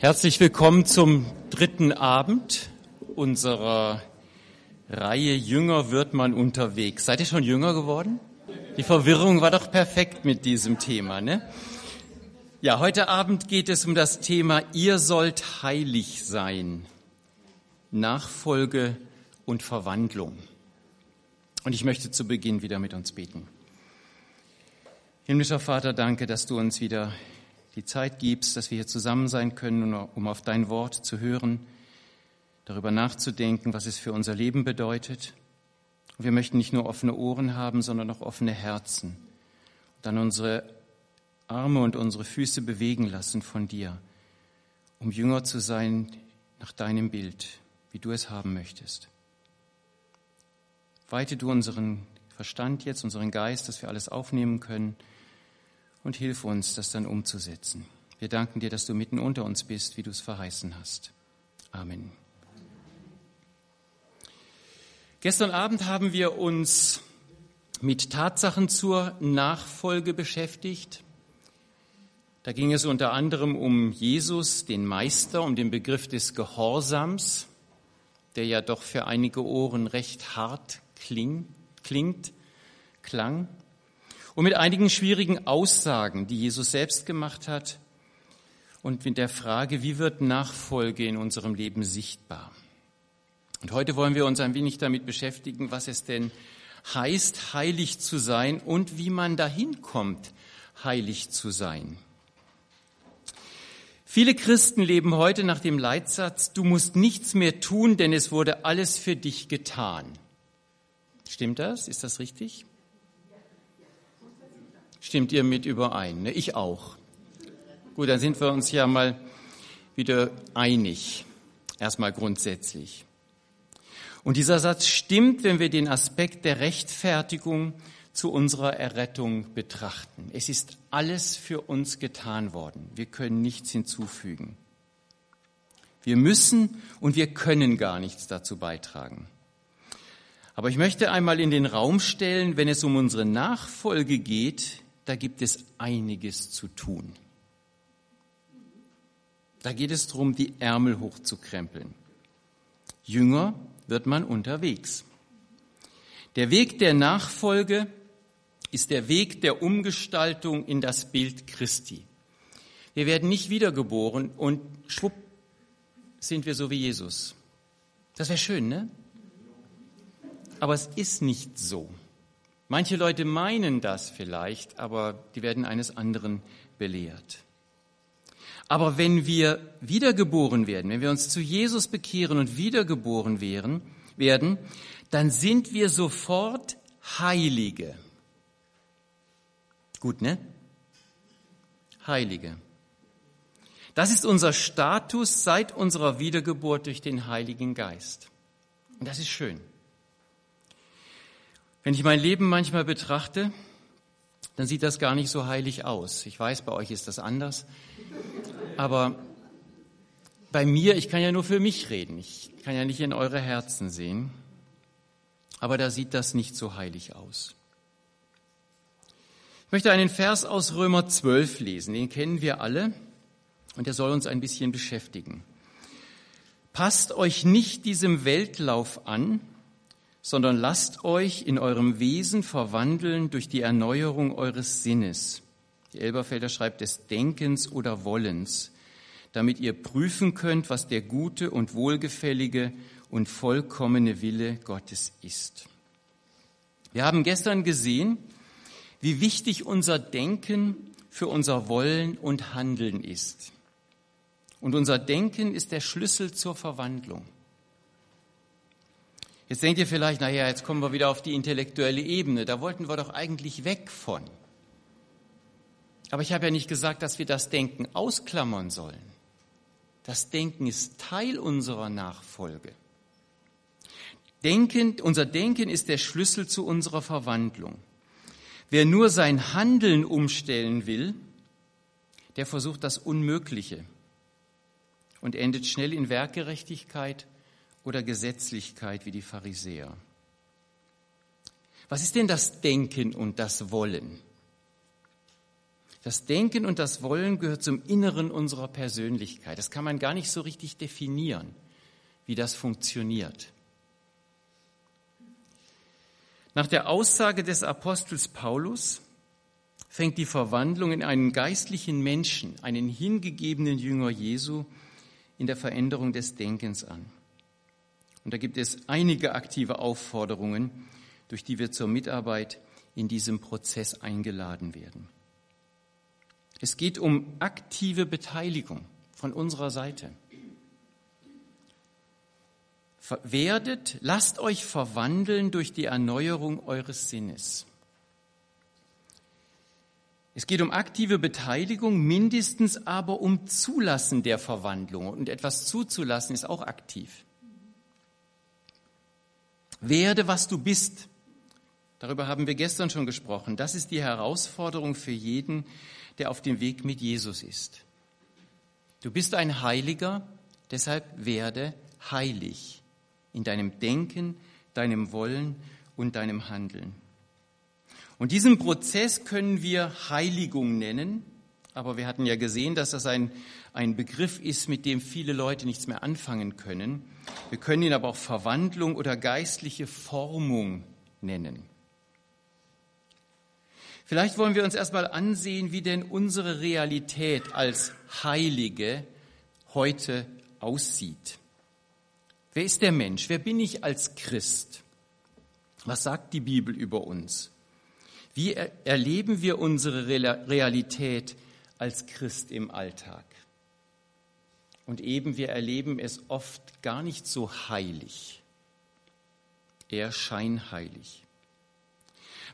Herzlich willkommen zum dritten Abend unserer Reihe Jünger wird man unterwegs. Seid ihr schon jünger geworden? Die Verwirrung war doch perfekt mit diesem Thema, ne? Ja, heute Abend geht es um das Thema Ihr sollt heilig sein. Nachfolge und Verwandlung. Und ich möchte zu Beginn wieder mit uns beten. Himmlischer Vater, danke, dass du uns wieder die Zeit gibst, dass wir hier zusammen sein können, um auf dein Wort zu hören, darüber nachzudenken, was es für unser Leben bedeutet. Und wir möchten nicht nur offene Ohren haben, sondern auch offene Herzen. Und dann unsere Arme und unsere Füße bewegen lassen von dir, um Jünger zu sein nach deinem Bild, wie du es haben möchtest. Weite du unseren Verstand jetzt, unseren Geist, dass wir alles aufnehmen können und hilf uns, das dann umzusetzen. Wir danken dir, dass du mitten unter uns bist, wie du es verheißen hast. Amen. Gestern Abend haben wir uns mit Tatsachen zur Nachfolge beschäftigt. Da ging es unter anderem um Jesus, den Meister, um den Begriff des Gehorsams, der ja doch für einige Ohren recht hart kling, klingt, klang und mit einigen schwierigen Aussagen, die Jesus selbst gemacht hat und mit der Frage, wie wird Nachfolge in unserem Leben sichtbar? Und heute wollen wir uns ein wenig damit beschäftigen, was es denn heißt, heilig zu sein und wie man dahin kommt, heilig zu sein. Viele Christen leben heute nach dem Leitsatz, du musst nichts mehr tun, denn es wurde alles für dich getan. Stimmt das? Ist das richtig? Stimmt ihr mit überein? Ne? Ich auch. Gut, dann sind wir uns ja mal wieder einig. Erstmal grundsätzlich. Und dieser Satz stimmt, wenn wir den Aspekt der Rechtfertigung zu unserer Errettung betrachten. Es ist alles für uns getan worden. Wir können nichts hinzufügen. Wir müssen und wir können gar nichts dazu beitragen. Aber ich möchte einmal in den Raum stellen, wenn es um unsere Nachfolge geht, da gibt es einiges zu tun. Da geht es darum, die Ärmel hochzukrempeln. Jünger wird man unterwegs. Der Weg der Nachfolge ist der Weg der Umgestaltung in das Bild Christi. Wir werden nicht wiedergeboren und schwupp sind wir so wie Jesus. Das wäre schön, ne? Aber es ist nicht so. Manche Leute meinen das vielleicht, aber die werden eines anderen belehrt. Aber wenn wir wiedergeboren werden, wenn wir uns zu Jesus bekehren und wiedergeboren werden, werden, dann sind wir sofort Heilige. Gut, ne? Heilige. Das ist unser Status seit unserer Wiedergeburt durch den Heiligen Geist. Und das ist schön. Wenn ich mein Leben manchmal betrachte, dann sieht das gar nicht so heilig aus. Ich weiß, bei euch ist das anders. Aber bei mir, ich kann ja nur für mich reden. Ich kann ja nicht in eure Herzen sehen. Aber da sieht das nicht so heilig aus. Ich möchte einen Vers aus Römer 12 lesen. Den kennen wir alle und der soll uns ein bisschen beschäftigen. Passt euch nicht diesem Weltlauf an, sondern lasst euch in eurem Wesen verwandeln durch die Erneuerung eures Sinnes. Die Elberfelder schreibt des Denkens oder Wollens, damit ihr prüfen könnt, was der gute und wohlgefällige und vollkommene Wille Gottes ist. Wir haben gestern gesehen, wie wichtig unser Denken für unser Wollen und Handeln ist. Und unser Denken ist der Schlüssel zur Verwandlung. Jetzt denkt ihr vielleicht, naja, jetzt kommen wir wieder auf die intellektuelle Ebene. Da wollten wir doch eigentlich weg von. Aber ich habe ja nicht gesagt, dass wir das Denken ausklammern sollen. Das Denken ist Teil unserer Nachfolge. Denken, unser Denken ist der Schlüssel zu unserer Verwandlung. Wer nur sein Handeln umstellen will, der versucht das Unmögliche und endet schnell in Werkgerechtigkeit oder Gesetzlichkeit wie die Pharisäer. Was ist denn das Denken und das Wollen? Das Denken und das Wollen gehört zum Inneren unserer Persönlichkeit. Das kann man gar nicht so richtig definieren, wie das funktioniert. Nach der Aussage des Apostels Paulus fängt die Verwandlung in einen geistlichen Menschen, einen hingegebenen Jünger Jesu, in der Veränderung des Denkens an. Und da gibt es einige aktive Aufforderungen, durch die wir zur Mitarbeit in diesem Prozess eingeladen werden. Es geht um aktive Beteiligung von unserer Seite. Werdet, lasst euch verwandeln durch die Erneuerung eures Sinnes. Es geht um aktive Beteiligung, mindestens aber um Zulassen der Verwandlung. Und etwas zuzulassen ist auch aktiv. Werde, was du bist. Darüber haben wir gestern schon gesprochen. Das ist die Herausforderung für jeden, der auf dem Weg mit Jesus ist. Du bist ein Heiliger, deshalb werde heilig in deinem Denken, deinem Wollen und deinem Handeln. Und diesen Prozess können wir Heiligung nennen, aber wir hatten ja gesehen, dass das ein, ein Begriff ist, mit dem viele Leute nichts mehr anfangen können. Wir können ihn aber auch Verwandlung oder geistliche Formung nennen. Vielleicht wollen wir uns erstmal ansehen, wie denn unsere Realität als Heilige heute aussieht. Wer ist der Mensch? Wer bin ich als Christ? Was sagt die Bibel über uns? Wie erleben wir unsere Realität als Christ im Alltag? Und eben, wir erleben es oft gar nicht so heilig, eher scheinheilig.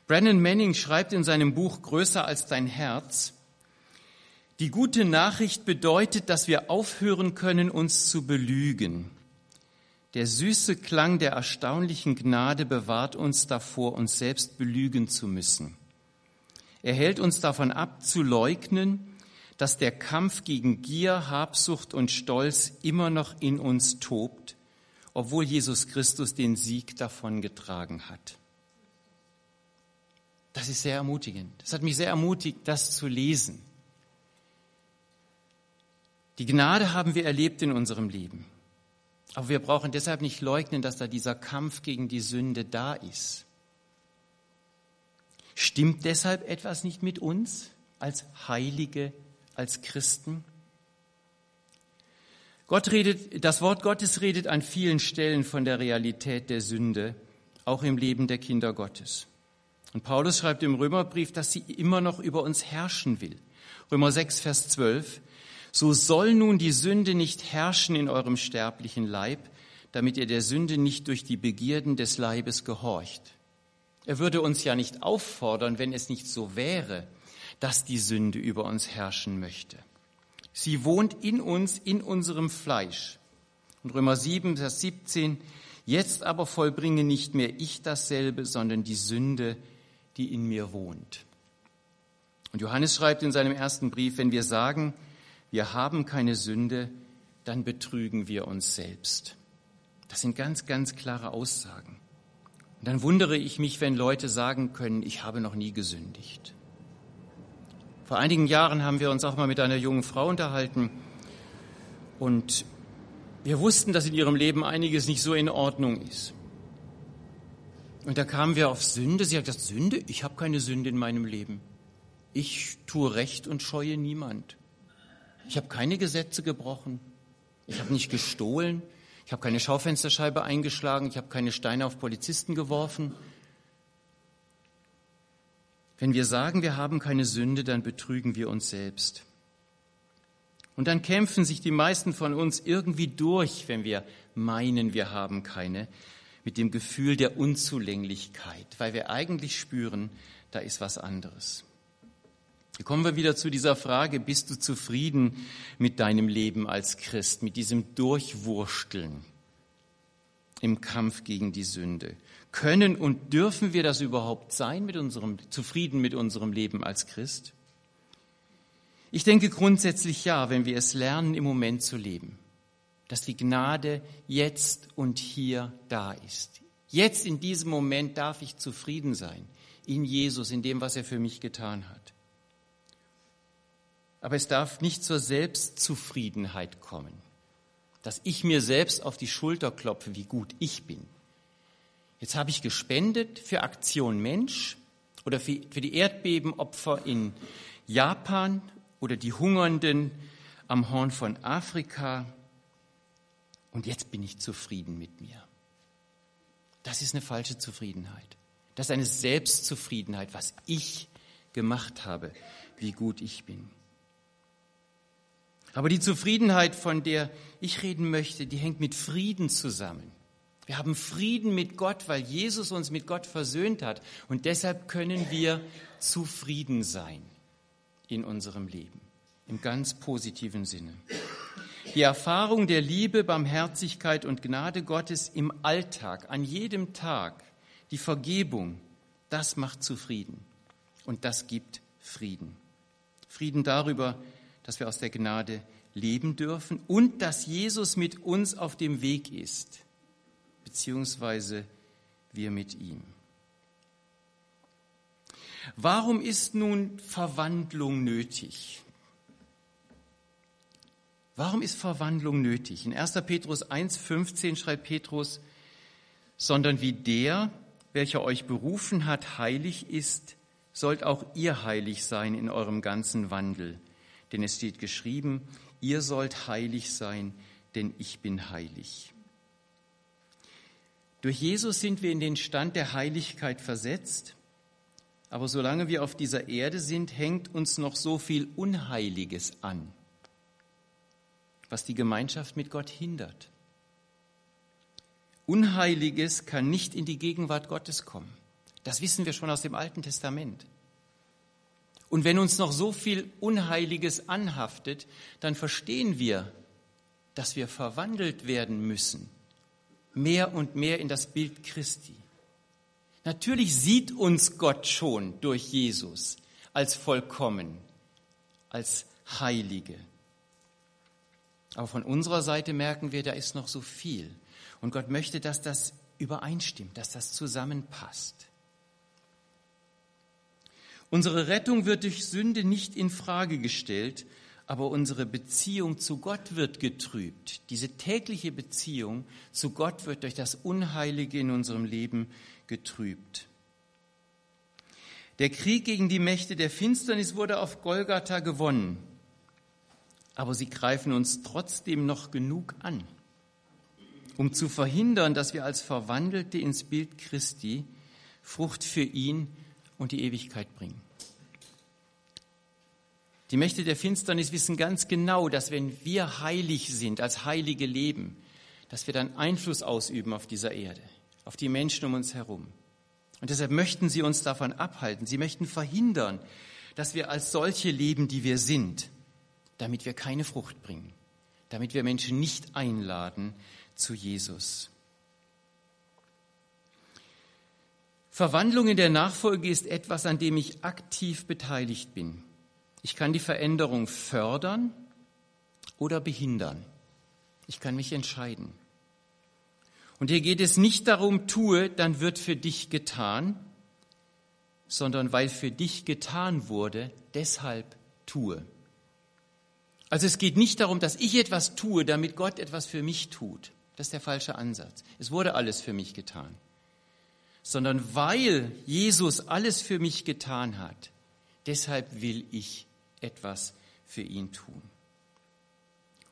Brennan Manning schreibt in seinem Buch Größer als dein Herz, die gute Nachricht bedeutet, dass wir aufhören können, uns zu belügen. Der süße Klang der erstaunlichen Gnade bewahrt uns davor, uns selbst belügen zu müssen. Er hält uns davon ab, zu leugnen, dass der Kampf gegen Gier, Habsucht und Stolz immer noch in uns tobt, obwohl Jesus Christus den Sieg davongetragen hat. Das ist sehr ermutigend. Das hat mich sehr ermutigt, das zu lesen. Die Gnade haben wir erlebt in unserem Leben. Aber wir brauchen deshalb nicht leugnen, dass da dieser Kampf gegen die Sünde da ist. Stimmt deshalb etwas nicht mit uns als Heilige, als Christen? Gott redet, das Wort Gottes redet an vielen Stellen von der Realität der Sünde, auch im Leben der Kinder Gottes. Und Paulus schreibt im Römerbrief, dass sie immer noch über uns herrschen will. Römer 6, Vers 12. So soll nun die Sünde nicht herrschen in eurem sterblichen Leib, damit ihr der Sünde nicht durch die Begierden des Leibes gehorcht. Er würde uns ja nicht auffordern, wenn es nicht so wäre, dass die Sünde über uns herrschen möchte. Sie wohnt in uns, in unserem Fleisch. Und Römer 7, Vers 17, jetzt aber vollbringe nicht mehr ich dasselbe, sondern die Sünde, die in mir wohnt. Und Johannes schreibt in seinem ersten Brief, wenn wir sagen, wir haben keine Sünde, dann betrügen wir uns selbst. Das sind ganz, ganz klare Aussagen. Und dann wundere ich mich, wenn Leute sagen können, ich habe noch nie gesündigt. Vor einigen Jahren haben wir uns auch mal mit einer jungen Frau unterhalten und wir wussten, dass in ihrem Leben einiges nicht so in Ordnung ist. Und da kamen wir auf Sünde. Sie hat gesagt, Sünde? Ich habe keine Sünde in meinem Leben. Ich tue Recht und scheue niemand. Ich habe keine Gesetze gebrochen. Ich habe nicht gestohlen. Ich habe keine Schaufensterscheibe eingeschlagen. Ich habe keine Steine auf Polizisten geworfen. Wenn wir sagen, wir haben keine Sünde, dann betrügen wir uns selbst. Und dann kämpfen sich die meisten von uns irgendwie durch, wenn wir meinen, wir haben keine, mit dem Gefühl der Unzulänglichkeit, weil wir eigentlich spüren, da ist was anderes. Kommen wir wieder zu dieser Frage, bist du zufrieden mit deinem Leben als Christ, mit diesem Durchwursteln im Kampf gegen die Sünde? Können und dürfen wir das überhaupt sein, mit unserem, zufrieden mit unserem Leben als Christ? Ich denke grundsätzlich ja, wenn wir es lernen, im Moment zu leben, dass die Gnade jetzt und hier da ist. Jetzt in diesem Moment darf ich zufrieden sein in Jesus, in dem, was er für mich getan hat. aber es darf nicht zur Selbstzufriedenheit kommen, dass ich mir selbst auf die Schulter klopfe, wie gut ich bin. Jetzt habe ich gespendet für Aktion Mensch oder für, für die Erdbebenopfer in Japan oder die Hungernden am Horn von Afrika. Und jetzt bin ich zufrieden mit mir. Das ist eine falsche Zufriedenheit. Das ist eine Selbstzufriedenheit, was ich gemacht habe, wie gut ich bin. Aber die Zufriedenheit, von der ich reden möchte, die hängt mit Frieden zusammen. Wir haben Frieden mit Gott, weil Jesus uns mit Gott versöhnt hat. Und deshalb können wir zufrieden sein in unserem Leben, im ganz positiven Sinne. Die Erfahrung der Liebe, Barmherzigkeit und Gnade Gottes im Alltag, an jedem Tag, die Vergebung, das macht zufrieden und das gibt Frieden. Frieden darüber, dass wir aus der Gnade leben dürfen und dass Jesus mit uns auf dem Weg ist, beziehungsweise wir mit ihm. Warum ist nun Verwandlung nötig? Warum ist Verwandlung nötig? In 1. Petrus 1.15 schreibt Petrus, sondern wie der, welcher euch berufen hat, heilig ist, sollt auch ihr heilig sein in eurem ganzen Wandel. Denn es steht geschrieben, ihr sollt heilig sein, denn ich bin heilig. Durch Jesus sind wir in den Stand der Heiligkeit versetzt, aber solange wir auf dieser Erde sind, hängt uns noch so viel Unheiliges an, was die Gemeinschaft mit Gott hindert. Unheiliges kann nicht in die Gegenwart Gottes kommen. Das wissen wir schon aus dem Alten Testament. Und wenn uns noch so viel Unheiliges anhaftet, dann verstehen wir, dass wir verwandelt werden müssen, mehr und mehr in das Bild Christi. Natürlich sieht uns Gott schon durch Jesus als vollkommen, als Heilige. Aber von unserer Seite merken wir, da ist noch so viel. Und Gott möchte, dass das übereinstimmt, dass das zusammenpasst. Unsere Rettung wird durch Sünde nicht in Frage gestellt, aber unsere Beziehung zu Gott wird getrübt. Diese tägliche Beziehung zu Gott wird durch das Unheilige in unserem Leben getrübt. Der Krieg gegen die Mächte der Finsternis wurde auf Golgatha gewonnen, aber sie greifen uns trotzdem noch genug an, um zu verhindern, dass wir als Verwandelte ins Bild Christi Frucht für ihn und die Ewigkeit bringen. Die Mächte der Finsternis wissen ganz genau, dass wenn wir heilig sind, als Heilige leben, dass wir dann Einfluss ausüben auf dieser Erde, auf die Menschen um uns herum. Und deshalb möchten sie uns davon abhalten. Sie möchten verhindern, dass wir als solche leben, die wir sind, damit wir keine Frucht bringen, damit wir Menschen nicht einladen zu Jesus. Verwandlung in der Nachfolge ist etwas, an dem ich aktiv beteiligt bin. Ich kann die Veränderung fördern oder behindern. Ich kann mich entscheiden. Und hier geht es nicht darum, tue, dann wird für dich getan, sondern weil für dich getan wurde, deshalb tue. Also es geht nicht darum, dass ich etwas tue, damit Gott etwas für mich tut. Das ist der falsche Ansatz. Es wurde alles für mich getan sondern weil Jesus alles für mich getan hat, deshalb will ich etwas für ihn tun.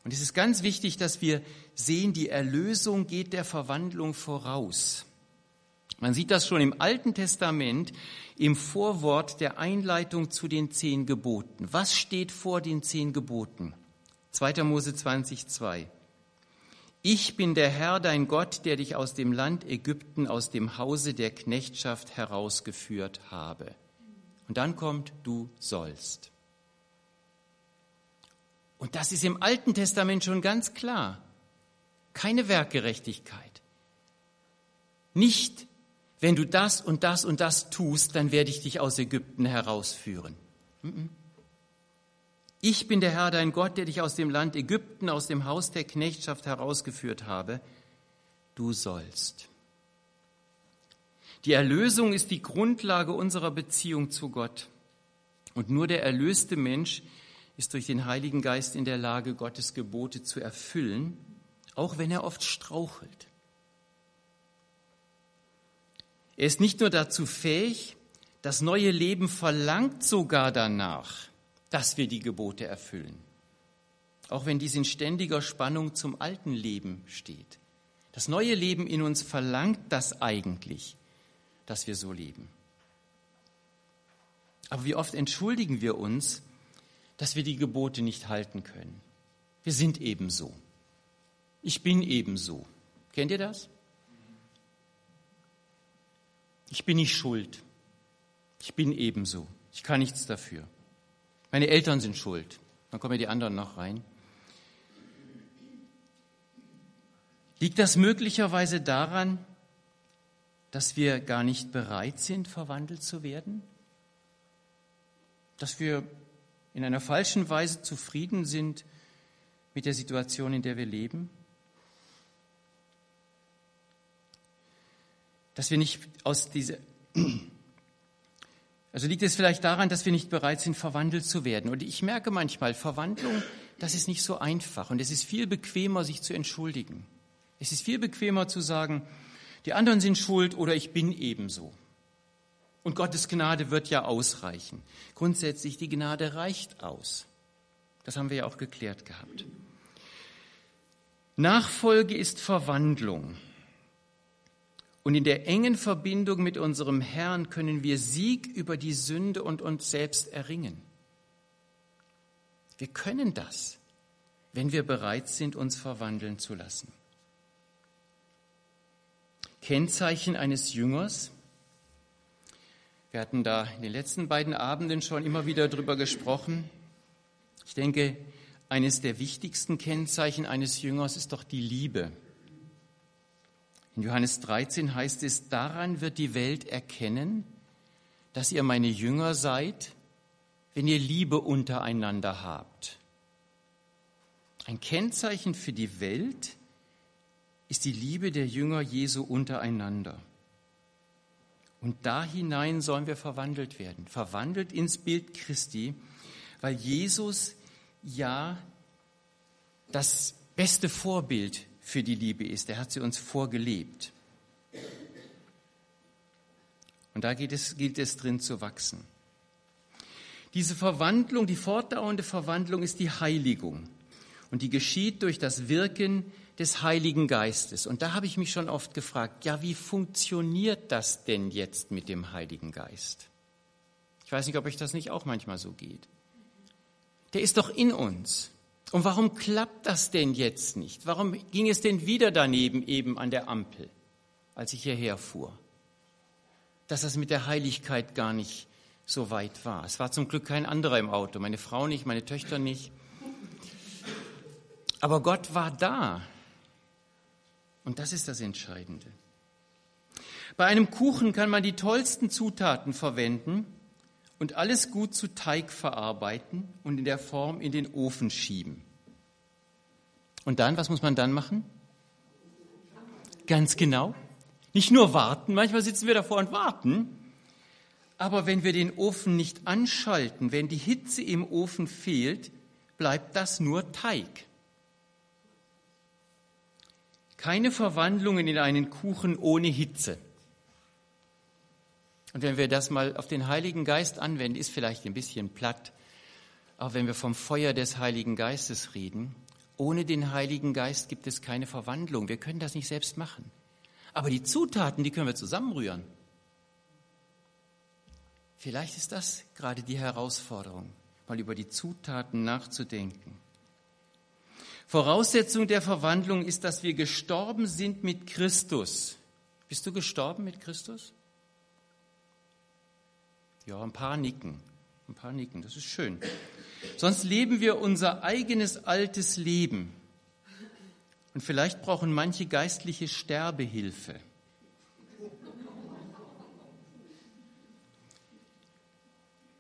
Und es ist ganz wichtig, dass wir sehen, die Erlösung geht der Verwandlung voraus. Man sieht das schon im Alten Testament im Vorwort der Einleitung zu den zehn Geboten. Was steht vor den zehn Geboten? 2. Mose 20, 2. Ich bin der Herr, dein Gott, der dich aus dem Land Ägypten, aus dem Hause der Knechtschaft herausgeführt habe. Und dann kommt, du sollst. Und das ist im Alten Testament schon ganz klar. Keine Werkgerechtigkeit. Nicht, wenn du das und das und das tust, dann werde ich dich aus Ägypten herausführen. Ich bin der Herr, dein Gott, der dich aus dem Land Ägypten, aus dem Haus der Knechtschaft herausgeführt habe. Du sollst. Die Erlösung ist die Grundlage unserer Beziehung zu Gott. Und nur der erlöste Mensch ist durch den Heiligen Geist in der Lage, Gottes Gebote zu erfüllen, auch wenn er oft strauchelt. Er ist nicht nur dazu fähig, das neue Leben verlangt sogar danach, dass wir die Gebote erfüllen, auch wenn dies in ständiger Spannung zum alten Leben steht. Das neue Leben in uns verlangt das eigentlich, dass wir so leben. Aber wie oft entschuldigen wir uns, dass wir die Gebote nicht halten können. Wir sind ebenso. Ich bin ebenso. Kennt ihr das? Ich bin nicht schuld. Ich bin ebenso. Ich kann nichts dafür. Meine Eltern sind schuld. Dann kommen ja die anderen noch rein. Liegt das möglicherweise daran, dass wir gar nicht bereit sind, verwandelt zu werden? Dass wir in einer falschen Weise zufrieden sind mit der Situation, in der wir leben? Dass wir nicht aus dieser, also liegt es vielleicht daran, dass wir nicht bereit sind, verwandelt zu werden. Und ich merke manchmal, Verwandlung, das ist nicht so einfach. Und es ist viel bequemer, sich zu entschuldigen. Es ist viel bequemer zu sagen, die anderen sind schuld oder ich bin ebenso. Und Gottes Gnade wird ja ausreichen. Grundsätzlich, die Gnade reicht aus. Das haben wir ja auch geklärt gehabt. Nachfolge ist Verwandlung. Und in der engen Verbindung mit unserem Herrn können wir Sieg über die Sünde und uns selbst erringen. Wir können das, wenn wir bereit sind, uns verwandeln zu lassen. Kennzeichen eines Jüngers wir hatten da in den letzten beiden Abenden schon immer wieder drüber gesprochen. Ich denke, eines der wichtigsten Kennzeichen eines Jüngers ist doch die Liebe. In Johannes 13 heißt es, daran wird die Welt erkennen, dass ihr meine Jünger seid, wenn ihr Liebe untereinander habt. Ein Kennzeichen für die Welt ist die Liebe der Jünger Jesu untereinander. Und da hinein sollen wir verwandelt werden, verwandelt ins Bild Christi, weil Jesus ja das beste Vorbild für die Liebe ist. Er hat sie uns vorgelebt. Und da es, gilt es drin zu wachsen. Diese Verwandlung, die fortdauernde Verwandlung ist die Heiligung. Und die geschieht durch das Wirken des Heiligen Geistes. Und da habe ich mich schon oft gefragt, ja, wie funktioniert das denn jetzt mit dem Heiligen Geist? Ich weiß nicht, ob euch das nicht auch manchmal so geht. Der ist doch in uns. Und warum klappt das denn jetzt nicht? Warum ging es denn wieder daneben eben an der Ampel, als ich hierher fuhr? Dass das mit der Heiligkeit gar nicht so weit war. Es war zum Glück kein anderer im Auto, meine Frau nicht, meine Töchter nicht. Aber Gott war da. Und das ist das Entscheidende. Bei einem Kuchen kann man die tollsten Zutaten verwenden und alles gut zu Teig verarbeiten und in der Form in den Ofen schieben. Und dann, was muss man dann machen? Ganz genau. Nicht nur warten, manchmal sitzen wir davor und warten, aber wenn wir den Ofen nicht anschalten, wenn die Hitze im Ofen fehlt, bleibt das nur Teig. Keine Verwandlungen in einen Kuchen ohne Hitze. Und wenn wir das mal auf den Heiligen Geist anwenden, ist vielleicht ein bisschen platt, aber wenn wir vom Feuer des Heiligen Geistes reden, ohne den Heiligen Geist gibt es keine Verwandlung. Wir können das nicht selbst machen. Aber die Zutaten, die können wir zusammenrühren. Vielleicht ist das gerade die Herausforderung, mal über die Zutaten nachzudenken. Voraussetzung der Verwandlung ist, dass wir gestorben sind mit Christus. Bist du gestorben mit Christus? Ja, ein paar nicken. Ein paar nicken, das ist schön. Sonst leben wir unser eigenes altes Leben. Und vielleicht brauchen manche geistliche Sterbehilfe.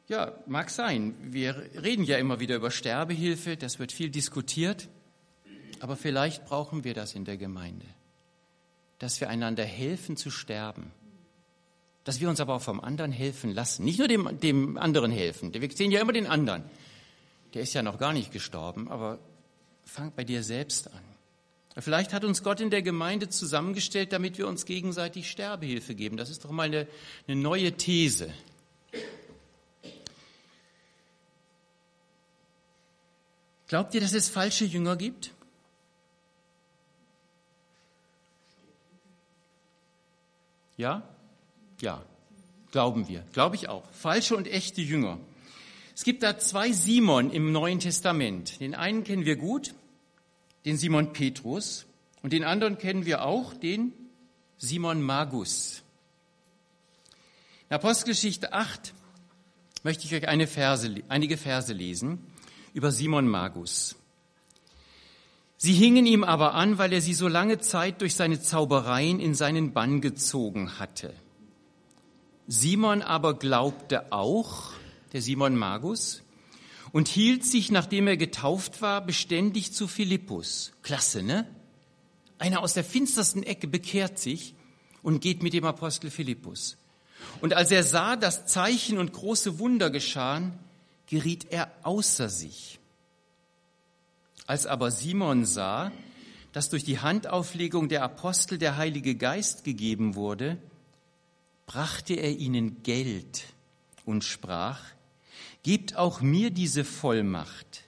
Ja, mag sein. Wir reden ja immer wieder über Sterbehilfe, das wird viel diskutiert. Aber vielleicht brauchen wir das in der Gemeinde, dass wir einander helfen zu sterben, dass wir uns aber auch vom anderen helfen lassen, nicht nur dem, dem anderen helfen, wir sehen ja immer den anderen. der ist ja noch gar nicht gestorben, aber fang bei dir selbst an. Vielleicht hat uns Gott in der Gemeinde zusammengestellt, damit wir uns gegenseitig Sterbehilfe geben. Das ist doch mal eine, eine neue These. Glaubt ihr, dass es falsche Jünger gibt? Ja? Ja. Glauben wir. Glaube ich auch. Falsche und echte Jünger. Es gibt da zwei Simon im Neuen Testament. Den einen kennen wir gut, den Simon Petrus, und den anderen kennen wir auch, den Simon Magus. In Apostelgeschichte 8 möchte ich euch eine Verse, einige Verse lesen über Simon Magus. Sie hingen ihm aber an, weil er sie so lange Zeit durch seine Zaubereien in seinen Bann gezogen hatte. Simon aber glaubte auch, der Simon Magus, und hielt sich, nachdem er getauft war, beständig zu Philippus. Klasse, ne? Einer aus der finstersten Ecke bekehrt sich und geht mit dem Apostel Philippus. Und als er sah, dass Zeichen und große Wunder geschahen, geriet er außer sich. Als aber Simon sah, dass durch die Handauflegung der Apostel der Heilige Geist gegeben wurde, brachte er ihnen Geld und sprach, Gebt auch mir diese Vollmacht,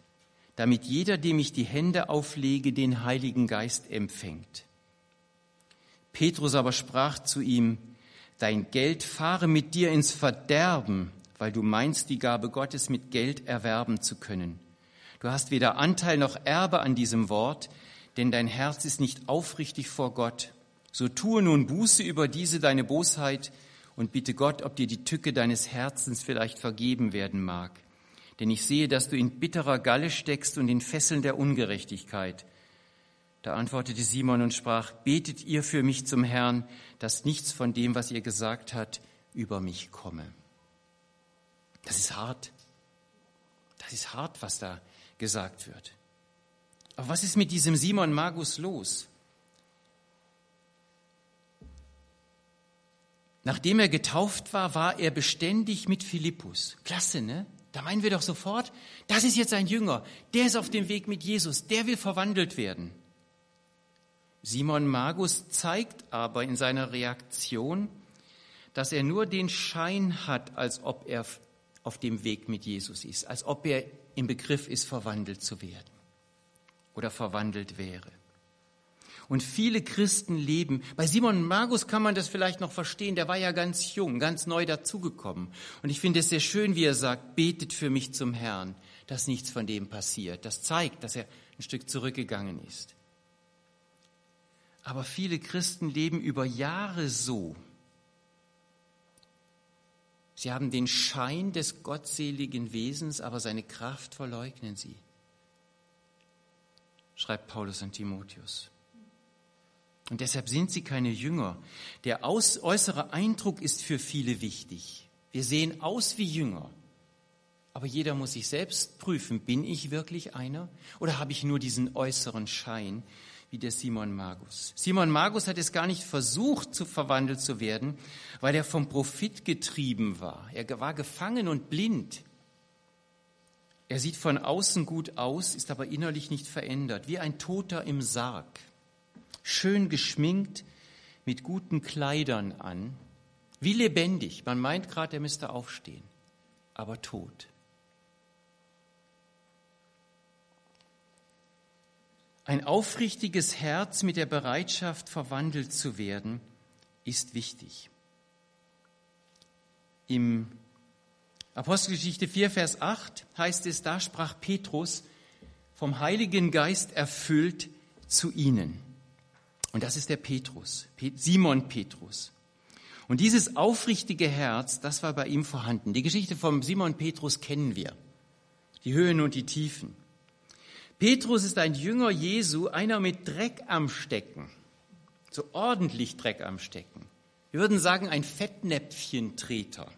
damit jeder, dem ich die Hände auflege, den Heiligen Geist empfängt. Petrus aber sprach zu ihm, Dein Geld fahre mit dir ins Verderben, weil du meinst, die Gabe Gottes mit Geld erwerben zu können. Du hast weder Anteil noch Erbe an diesem Wort, denn dein Herz ist nicht aufrichtig vor Gott. So tue nun Buße über diese deine Bosheit und bitte Gott, ob dir die Tücke deines Herzens vielleicht vergeben werden mag. Denn ich sehe, dass du in bitterer Galle steckst und in Fesseln der Ungerechtigkeit. Da antwortete Simon und sprach, betet ihr für mich zum Herrn, dass nichts von dem, was ihr gesagt habt, über mich komme. Das ist hart. Das ist hart, was da gesagt wird. Aber was ist mit diesem Simon Magus los? Nachdem er getauft war, war er beständig mit Philippus. Klasse, ne? Da meinen wir doch sofort, das ist jetzt ein Jünger, der ist auf dem Weg mit Jesus, der will verwandelt werden. Simon Magus zeigt aber in seiner Reaktion, dass er nur den Schein hat, als ob er auf dem Weg mit Jesus ist, als ob er im Begriff ist, verwandelt zu werden oder verwandelt wäre. Und viele Christen leben, bei Simon Magus kann man das vielleicht noch verstehen, der war ja ganz jung, ganz neu dazugekommen. Und ich finde es sehr schön, wie er sagt, betet für mich zum Herrn, dass nichts von dem passiert. Das zeigt, dass er ein Stück zurückgegangen ist. Aber viele Christen leben über Jahre so. Sie haben den Schein des gottseligen Wesens, aber seine Kraft verleugnen sie, schreibt Paulus an Timotheus. Und deshalb sind sie keine Jünger. Der äußere Eindruck ist für viele wichtig. Wir sehen aus wie Jünger. Aber jeder muss sich selbst prüfen, bin ich wirklich einer oder habe ich nur diesen äußeren Schein wie der Simon Magus? Simon Magus hat es gar nicht versucht, zu verwandelt zu werden, weil er vom Profit getrieben war. Er war gefangen und blind. Er sieht von außen gut aus, ist aber innerlich nicht verändert, wie ein Toter im Sarg schön geschminkt, mit guten Kleidern an, wie lebendig. Man meint gerade, er müsste aufstehen, aber tot. Ein aufrichtiges Herz mit der Bereitschaft, verwandelt zu werden, ist wichtig. Im Apostelgeschichte 4, Vers 8 heißt es, da sprach Petrus, vom Heiligen Geist erfüllt zu ihnen. Und das ist der Petrus, Simon Petrus. Und dieses aufrichtige Herz, das war bei ihm vorhanden. Die Geschichte vom Simon Petrus kennen wir. Die Höhen und die Tiefen. Petrus ist ein Jünger Jesu, einer mit Dreck am Stecken. So ordentlich Dreck am Stecken. Wir würden sagen, ein Fettnäpfchentreter.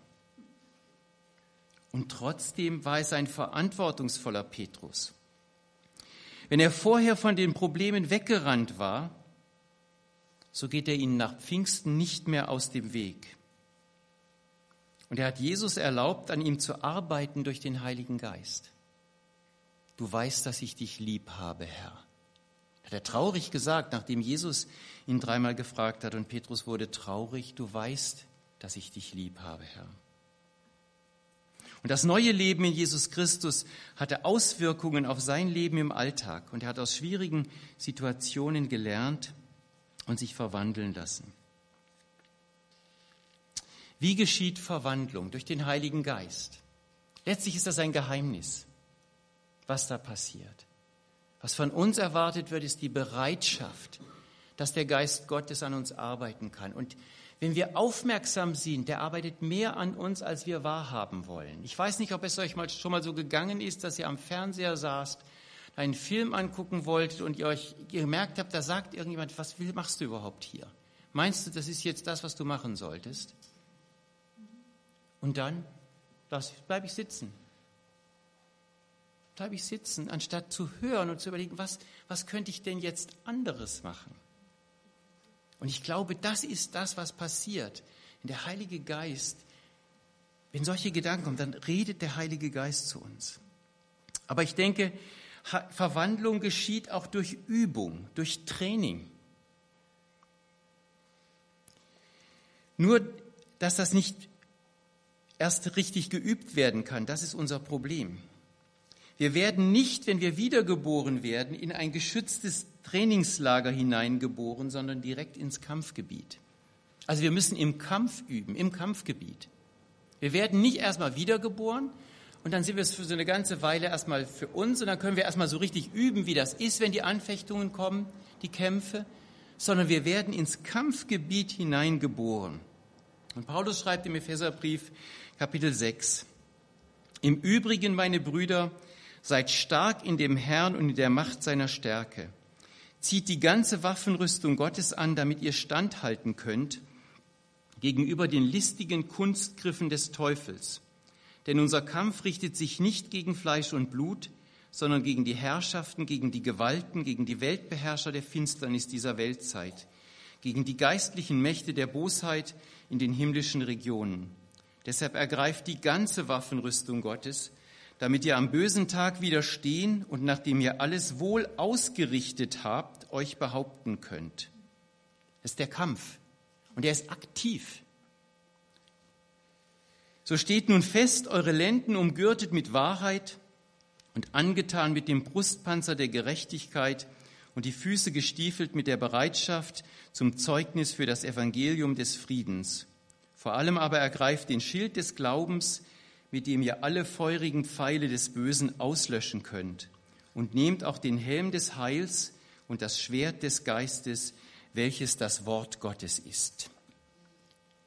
Und trotzdem war es ein verantwortungsvoller Petrus. Wenn er vorher von den Problemen weggerannt war, so geht er ihnen nach Pfingsten nicht mehr aus dem Weg. Und er hat Jesus erlaubt, an ihm zu arbeiten durch den Heiligen Geist. du weißt, dass ich dich lieb habe, Herr. Hat er traurig gesagt, nachdem Jesus ihn dreimal gefragt hat und Petrus wurde traurig, du weißt, dass ich dich lieb habe, Herr. Und das neue Leben in Jesus Christus hatte Auswirkungen auf sein Leben im Alltag und er hat aus schwierigen Situationen gelernt und sich verwandeln lassen. Wie geschieht Verwandlung? Durch den Heiligen Geist. Letztlich ist das ein Geheimnis, was da passiert. Was von uns erwartet wird, ist die Bereitschaft, dass der Geist Gottes an uns arbeiten kann. Und wenn wir aufmerksam sind, der arbeitet mehr an uns, als wir wahrhaben wollen. Ich weiß nicht, ob es euch mal, schon mal so gegangen ist, dass ihr am Fernseher saßt, einen Film angucken wolltet und ihr euch gemerkt habt, da sagt irgendjemand, was machst du überhaupt hier? Meinst du, das ist jetzt das, was du machen solltest? Und dann bleibe ich sitzen. Bleibe ich sitzen, anstatt zu hören und zu überlegen, was, was könnte ich denn jetzt anderes machen? Und ich glaube, das ist das, was passiert. Wenn der Heilige Geist, wenn solche Gedanken kommen, dann redet der Heilige Geist zu uns. Aber ich denke, Verwandlung geschieht auch durch Übung, durch Training. Nur, dass das nicht erst richtig geübt werden kann, das ist unser Problem. Wir werden nicht, wenn wir wiedergeboren werden, in ein geschütztes Trainingslager hineingeboren, sondern direkt ins Kampfgebiet. Also wir müssen im Kampf üben, im Kampfgebiet. Wir werden nicht erstmal wiedergeboren und dann sind wir es für so eine ganze Weile erstmal für uns und dann können wir erstmal so richtig üben, wie das ist, wenn die Anfechtungen kommen, die Kämpfe, sondern wir werden ins Kampfgebiet hineingeboren. Und Paulus schreibt im Epheserbrief Kapitel 6, Im Übrigen, meine Brüder, Seid stark in dem Herrn und in der Macht seiner Stärke. Zieht die ganze Waffenrüstung Gottes an, damit ihr standhalten könnt gegenüber den listigen Kunstgriffen des Teufels. Denn unser Kampf richtet sich nicht gegen Fleisch und Blut, sondern gegen die Herrschaften, gegen die Gewalten, gegen die Weltbeherrscher der Finsternis dieser Weltzeit, gegen die geistlichen Mächte der Bosheit in den himmlischen Regionen. Deshalb ergreift die ganze Waffenrüstung Gottes, damit ihr am bösen Tag widerstehen und nachdem ihr alles wohl ausgerichtet habt, euch behaupten könnt. Das ist der Kampf und er ist aktiv. So steht nun fest, eure Lenden umgürtet mit Wahrheit und angetan mit dem Brustpanzer der Gerechtigkeit und die Füße gestiefelt mit der Bereitschaft zum Zeugnis für das Evangelium des Friedens. Vor allem aber ergreift den Schild des Glaubens, mit dem ihr alle feurigen Pfeile des Bösen auslöschen könnt. Und nehmt auch den Helm des Heils und das Schwert des Geistes, welches das Wort Gottes ist.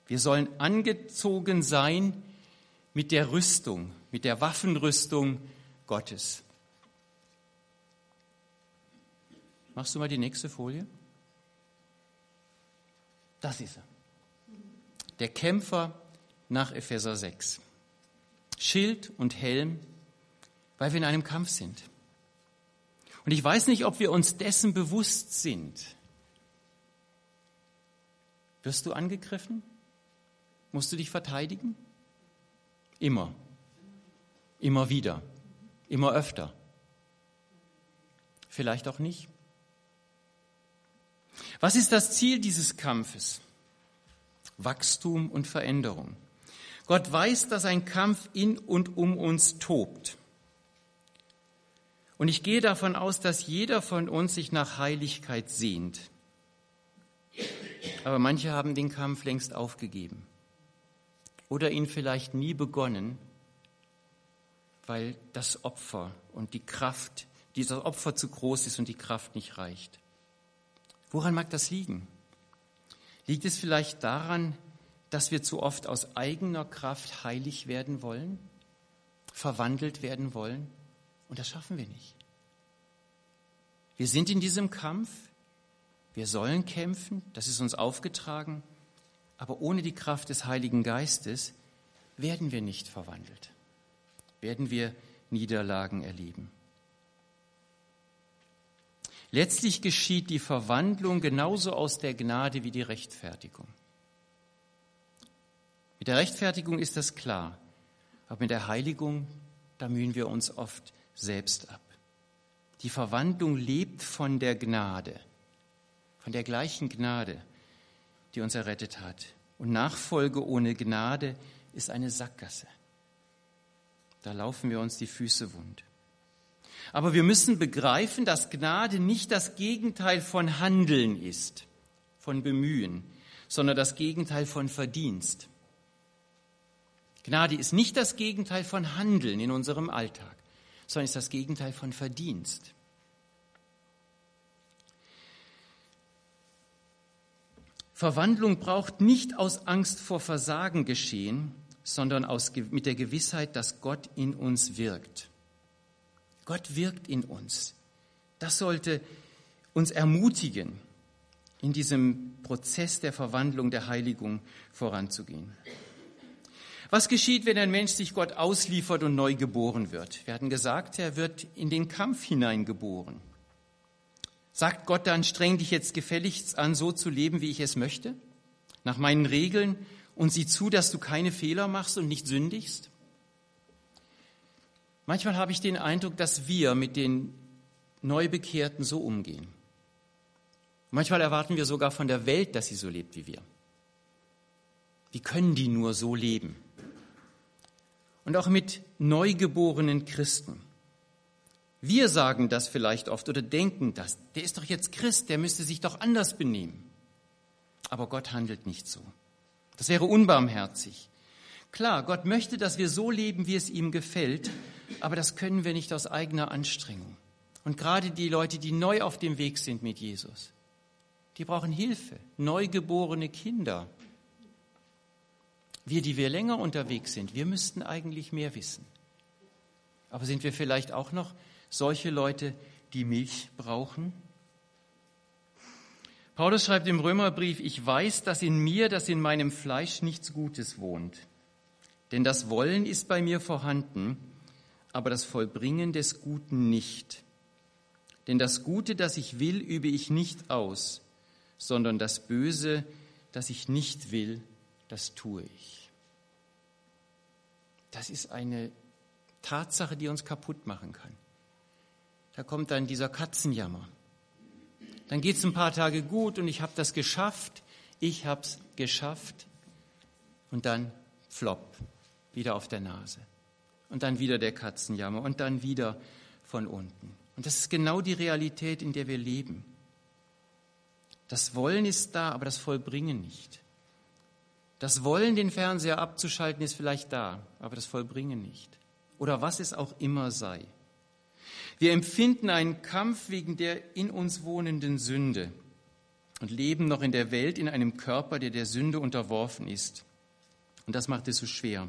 Wir sollen angezogen sein mit der Rüstung, mit der Waffenrüstung Gottes. Machst du mal die nächste Folie? Das ist er. Der Kämpfer nach Epheser 6. Schild und Helm, weil wir in einem Kampf sind. Und ich weiß nicht, ob wir uns dessen bewusst sind. Wirst du angegriffen? Musst du dich verteidigen? Immer. Immer wieder. Immer öfter. Vielleicht auch nicht. Was ist das Ziel dieses Kampfes? Wachstum und Veränderung. Gott weiß, dass ein Kampf in und um uns tobt. Und ich gehe davon aus, dass jeder von uns sich nach Heiligkeit sehnt. Aber manche haben den Kampf längst aufgegeben oder ihn vielleicht nie begonnen, weil das Opfer und die Kraft, dieser Opfer zu groß ist und die Kraft nicht reicht. Woran mag das liegen? Liegt es vielleicht daran, dass wir zu oft aus eigener Kraft heilig werden wollen, verwandelt werden wollen, und das schaffen wir nicht. Wir sind in diesem Kampf, wir sollen kämpfen, das ist uns aufgetragen, aber ohne die Kraft des Heiligen Geistes werden wir nicht verwandelt, werden wir Niederlagen erleben. Letztlich geschieht die Verwandlung genauso aus der Gnade wie die Rechtfertigung. Mit der Rechtfertigung ist das klar, aber mit der Heiligung, da mühen wir uns oft selbst ab. Die Verwandlung lebt von der Gnade, von der gleichen Gnade, die uns errettet hat. Und Nachfolge ohne Gnade ist eine Sackgasse. Da laufen wir uns die Füße wund. Aber wir müssen begreifen, dass Gnade nicht das Gegenteil von Handeln ist, von Bemühen, sondern das Gegenteil von Verdienst. Gnade ist nicht das Gegenteil von Handeln in unserem Alltag, sondern ist das Gegenteil von Verdienst. Verwandlung braucht nicht aus Angst vor Versagen geschehen, sondern aus, mit der Gewissheit, dass Gott in uns wirkt. Gott wirkt in uns. Das sollte uns ermutigen, in diesem Prozess der Verwandlung, der Heiligung voranzugehen. Was geschieht, wenn ein Mensch sich Gott ausliefert und neu geboren wird? Wir hatten gesagt, er wird in den Kampf hineingeboren. Sagt Gott dann, streng dich jetzt gefälligst an, so zu leben, wie ich es möchte? Nach meinen Regeln und sieh zu, dass du keine Fehler machst und nicht sündigst? Manchmal habe ich den Eindruck, dass wir mit den Neubekehrten so umgehen. Manchmal erwarten wir sogar von der Welt, dass sie so lebt wie wir. Wie können die nur so leben? Und auch mit neugeborenen Christen. Wir sagen das vielleicht oft oder denken das. Der ist doch jetzt Christ, der müsste sich doch anders benehmen. Aber Gott handelt nicht so. Das wäre unbarmherzig. Klar, Gott möchte, dass wir so leben, wie es ihm gefällt, aber das können wir nicht aus eigener Anstrengung. Und gerade die Leute, die neu auf dem Weg sind mit Jesus, die brauchen Hilfe, neugeborene Kinder. Wir, die wir länger unterwegs sind, wir müssten eigentlich mehr wissen. Aber sind wir vielleicht auch noch solche Leute, die Milch brauchen? Paulus schreibt im Römerbrief, ich weiß, dass in mir, dass in meinem Fleisch nichts Gutes wohnt. Denn das Wollen ist bei mir vorhanden, aber das Vollbringen des Guten nicht. Denn das Gute, das ich will, übe ich nicht aus, sondern das Böse, das ich nicht will, das tue ich. Das ist eine Tatsache, die uns kaputt machen kann. Da kommt dann dieser Katzenjammer. Dann geht es ein paar Tage gut und ich habe das geschafft, ich habe es geschafft und dann flop, wieder auf der Nase und dann wieder der Katzenjammer und dann wieder von unten. Und das ist genau die Realität, in der wir leben. Das Wollen ist da, aber das Vollbringen nicht. Das Wollen, den Fernseher abzuschalten, ist vielleicht da, aber das Vollbringen nicht. Oder was es auch immer sei. Wir empfinden einen Kampf wegen der in uns wohnenden Sünde und leben noch in der Welt in einem Körper, der der Sünde unterworfen ist. Und das macht es so schwer.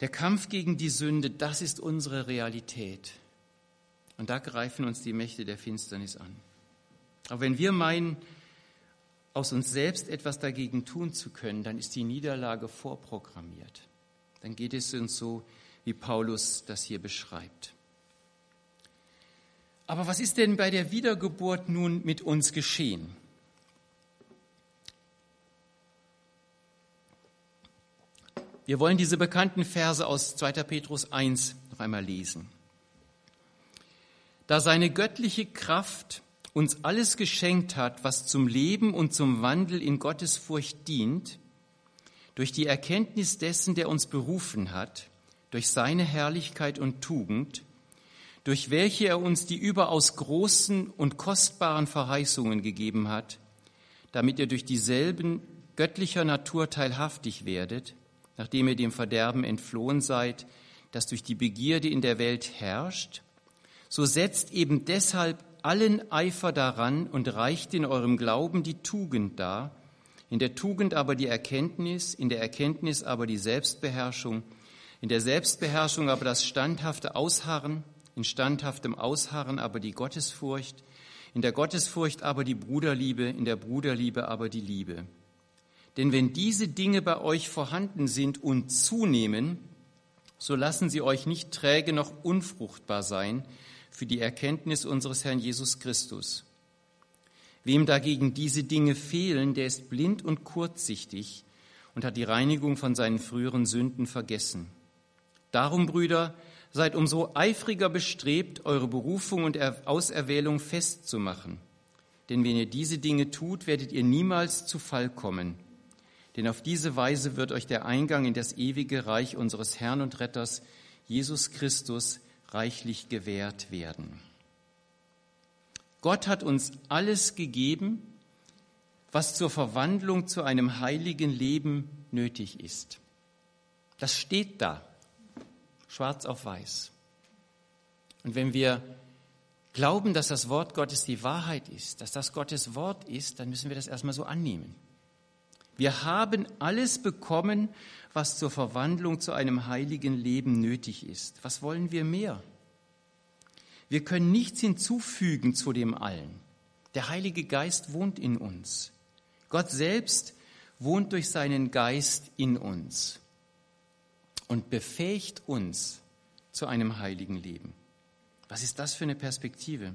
Der Kampf gegen die Sünde, das ist unsere Realität. Und da greifen uns die Mächte der Finsternis an. Aber wenn wir meinen, aus uns selbst etwas dagegen tun zu können, dann ist die Niederlage vorprogrammiert. Dann geht es uns so, wie Paulus das hier beschreibt. Aber was ist denn bei der Wiedergeburt nun mit uns geschehen? Wir wollen diese bekannten Verse aus 2. Petrus 1 noch einmal lesen. Da seine göttliche Kraft uns alles geschenkt hat, was zum Leben und zum Wandel in Gottes Furcht dient, durch die Erkenntnis dessen, der uns berufen hat, durch seine Herrlichkeit und Tugend, durch welche er uns die überaus großen und kostbaren Verheißungen gegeben hat, damit ihr durch dieselben göttlicher Natur teilhaftig werdet, nachdem ihr dem Verderben entflohen seid, das durch die Begierde in der Welt herrscht, so setzt eben deshalb allen Eifer daran und reicht in eurem Glauben die Tugend dar, in der Tugend aber die Erkenntnis, in der Erkenntnis aber die Selbstbeherrschung, in der Selbstbeherrschung aber das standhafte Ausharren, in standhaftem Ausharren aber die Gottesfurcht, in der Gottesfurcht aber die Bruderliebe, in der Bruderliebe aber die Liebe. Denn wenn diese Dinge bei euch vorhanden sind und zunehmen, so lassen sie euch nicht träge noch unfruchtbar sein für die Erkenntnis unseres Herrn Jesus Christus. Wem dagegen diese Dinge fehlen, der ist blind und kurzsichtig und hat die Reinigung von seinen früheren Sünden vergessen. Darum, Brüder, seid umso eifriger bestrebt, eure Berufung und Auserwählung festzumachen. Denn wenn ihr diese Dinge tut, werdet ihr niemals zu Fall kommen. Denn auf diese Weise wird euch der Eingang in das ewige Reich unseres Herrn und Retters, Jesus Christus, reichlich gewährt werden. Gott hat uns alles gegeben, was zur Verwandlung zu einem heiligen Leben nötig ist. Das steht da schwarz auf weiß. Und wenn wir glauben, dass das Wort Gottes die Wahrheit ist, dass das Gottes Wort ist, dann müssen wir das erstmal so annehmen. Wir haben alles bekommen, was zur Verwandlung zu einem heiligen Leben nötig ist. Was wollen wir mehr? Wir können nichts hinzufügen zu dem allen. Der Heilige Geist wohnt in uns. Gott selbst wohnt durch seinen Geist in uns und befähigt uns zu einem heiligen Leben. Was ist das für eine Perspektive?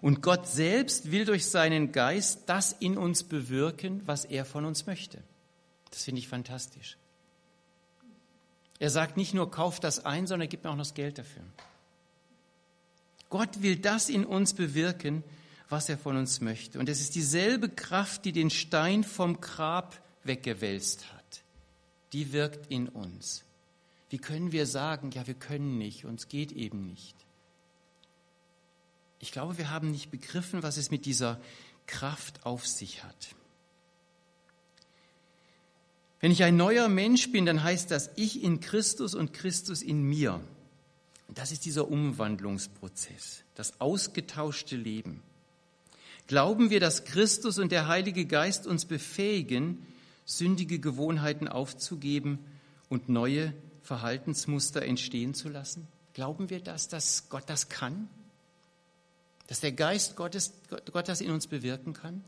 Und Gott selbst will durch seinen Geist das in uns bewirken, was er von uns möchte. Das finde ich fantastisch. Er sagt nicht nur, kauf das ein, sondern er gibt mir auch noch das Geld dafür. Gott will das in uns bewirken, was er von uns möchte. Und es ist dieselbe Kraft, die den Stein vom Grab weggewälzt hat die wirkt in uns. Wie können wir sagen, ja, wir können nicht, uns geht eben nicht? Ich glaube, wir haben nicht begriffen, was es mit dieser Kraft auf sich hat. Wenn ich ein neuer Mensch bin, dann heißt das ich in Christus und Christus in mir. Das ist dieser Umwandlungsprozess, das ausgetauschte Leben. Glauben wir, dass Christus und der Heilige Geist uns befähigen, sündige Gewohnheiten aufzugeben und neue Verhaltensmuster entstehen zu lassen? Glauben wir das, dass Gott das kann? Dass der Geist Gottes, Gott das in uns bewirken kann?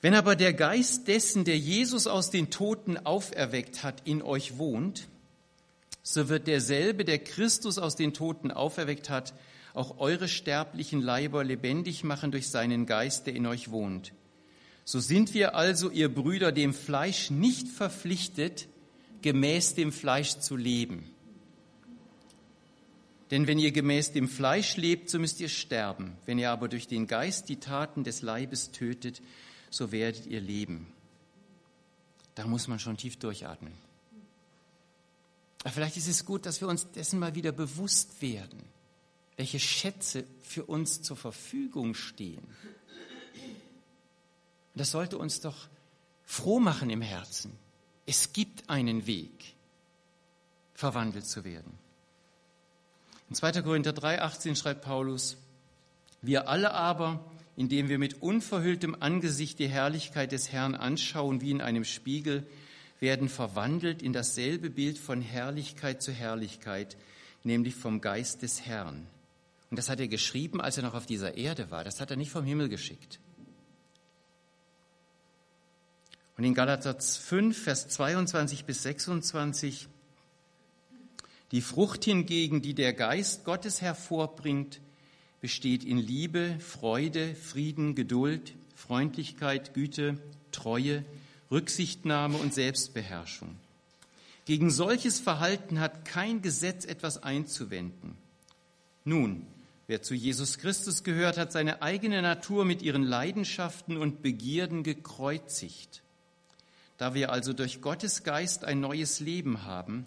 Wenn aber der Geist dessen, der Jesus aus den Toten auferweckt hat, in euch wohnt, so wird derselbe, der Christus aus den Toten auferweckt hat, auch eure sterblichen Leiber lebendig machen durch seinen Geist, der in euch wohnt. So sind wir also, ihr Brüder, dem Fleisch nicht verpflichtet, gemäß dem Fleisch zu leben. Denn wenn ihr gemäß dem Fleisch lebt, so müsst ihr sterben. Wenn ihr aber durch den Geist die Taten des Leibes tötet, so werdet ihr leben. Da muss man schon tief durchatmen. Aber vielleicht ist es gut, dass wir uns dessen mal wieder bewusst werden, welche Schätze für uns zur Verfügung stehen. Das sollte uns doch froh machen im Herzen. Es gibt einen Weg, verwandelt zu werden. In 2. Korinther 3,18 schreibt Paulus, wir alle aber, indem wir mit unverhülltem Angesicht die Herrlichkeit des Herrn anschauen wie in einem Spiegel, werden verwandelt in dasselbe Bild von Herrlichkeit zu Herrlichkeit, nämlich vom Geist des Herrn. Und das hat er geschrieben, als er noch auf dieser Erde war. Das hat er nicht vom Himmel geschickt. Und in Galater 5, Vers 22 bis 26, die Frucht hingegen, die der Geist Gottes hervorbringt, besteht in Liebe, Freude, Frieden, Geduld, Freundlichkeit, Güte, Treue, Rücksichtnahme und Selbstbeherrschung. Gegen solches Verhalten hat kein Gesetz etwas einzuwenden. Nun, wer zu Jesus Christus gehört, hat seine eigene Natur mit ihren Leidenschaften und Begierden gekreuzigt. Da wir also durch Gottes Geist ein neues Leben haben,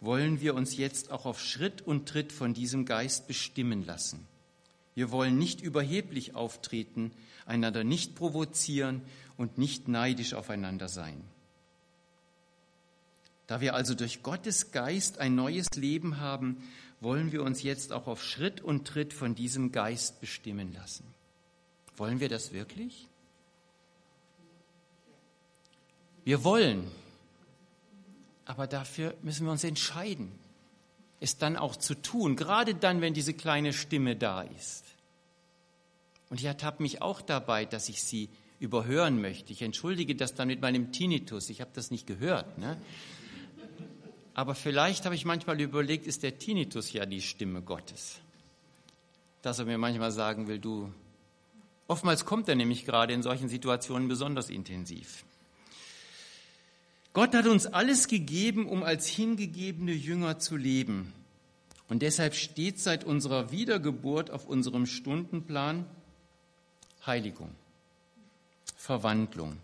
wollen wir uns jetzt auch auf Schritt und Tritt von diesem Geist bestimmen lassen. Wir wollen nicht überheblich auftreten, einander nicht provozieren und nicht neidisch aufeinander sein. Da wir also durch Gottes Geist ein neues Leben haben, wollen wir uns jetzt auch auf Schritt und Tritt von diesem Geist bestimmen lassen. Wollen wir das wirklich? Wir wollen, aber dafür müssen wir uns entscheiden, es dann auch zu tun, gerade dann, wenn diese kleine Stimme da ist. Und ich ertappe mich auch dabei, dass ich sie überhören möchte. Ich entschuldige das dann mit meinem Tinnitus. Ich habe das nicht gehört. Ne? Aber vielleicht habe ich manchmal überlegt, ist der Tinnitus ja die Stimme Gottes? Dass er mir manchmal sagen will, du, oftmals kommt er nämlich gerade in solchen Situationen besonders intensiv. Gott hat uns alles gegeben, um als hingegebene Jünger zu leben. Und deshalb steht seit unserer Wiedergeburt auf unserem Stundenplan Heiligung, Verwandlung.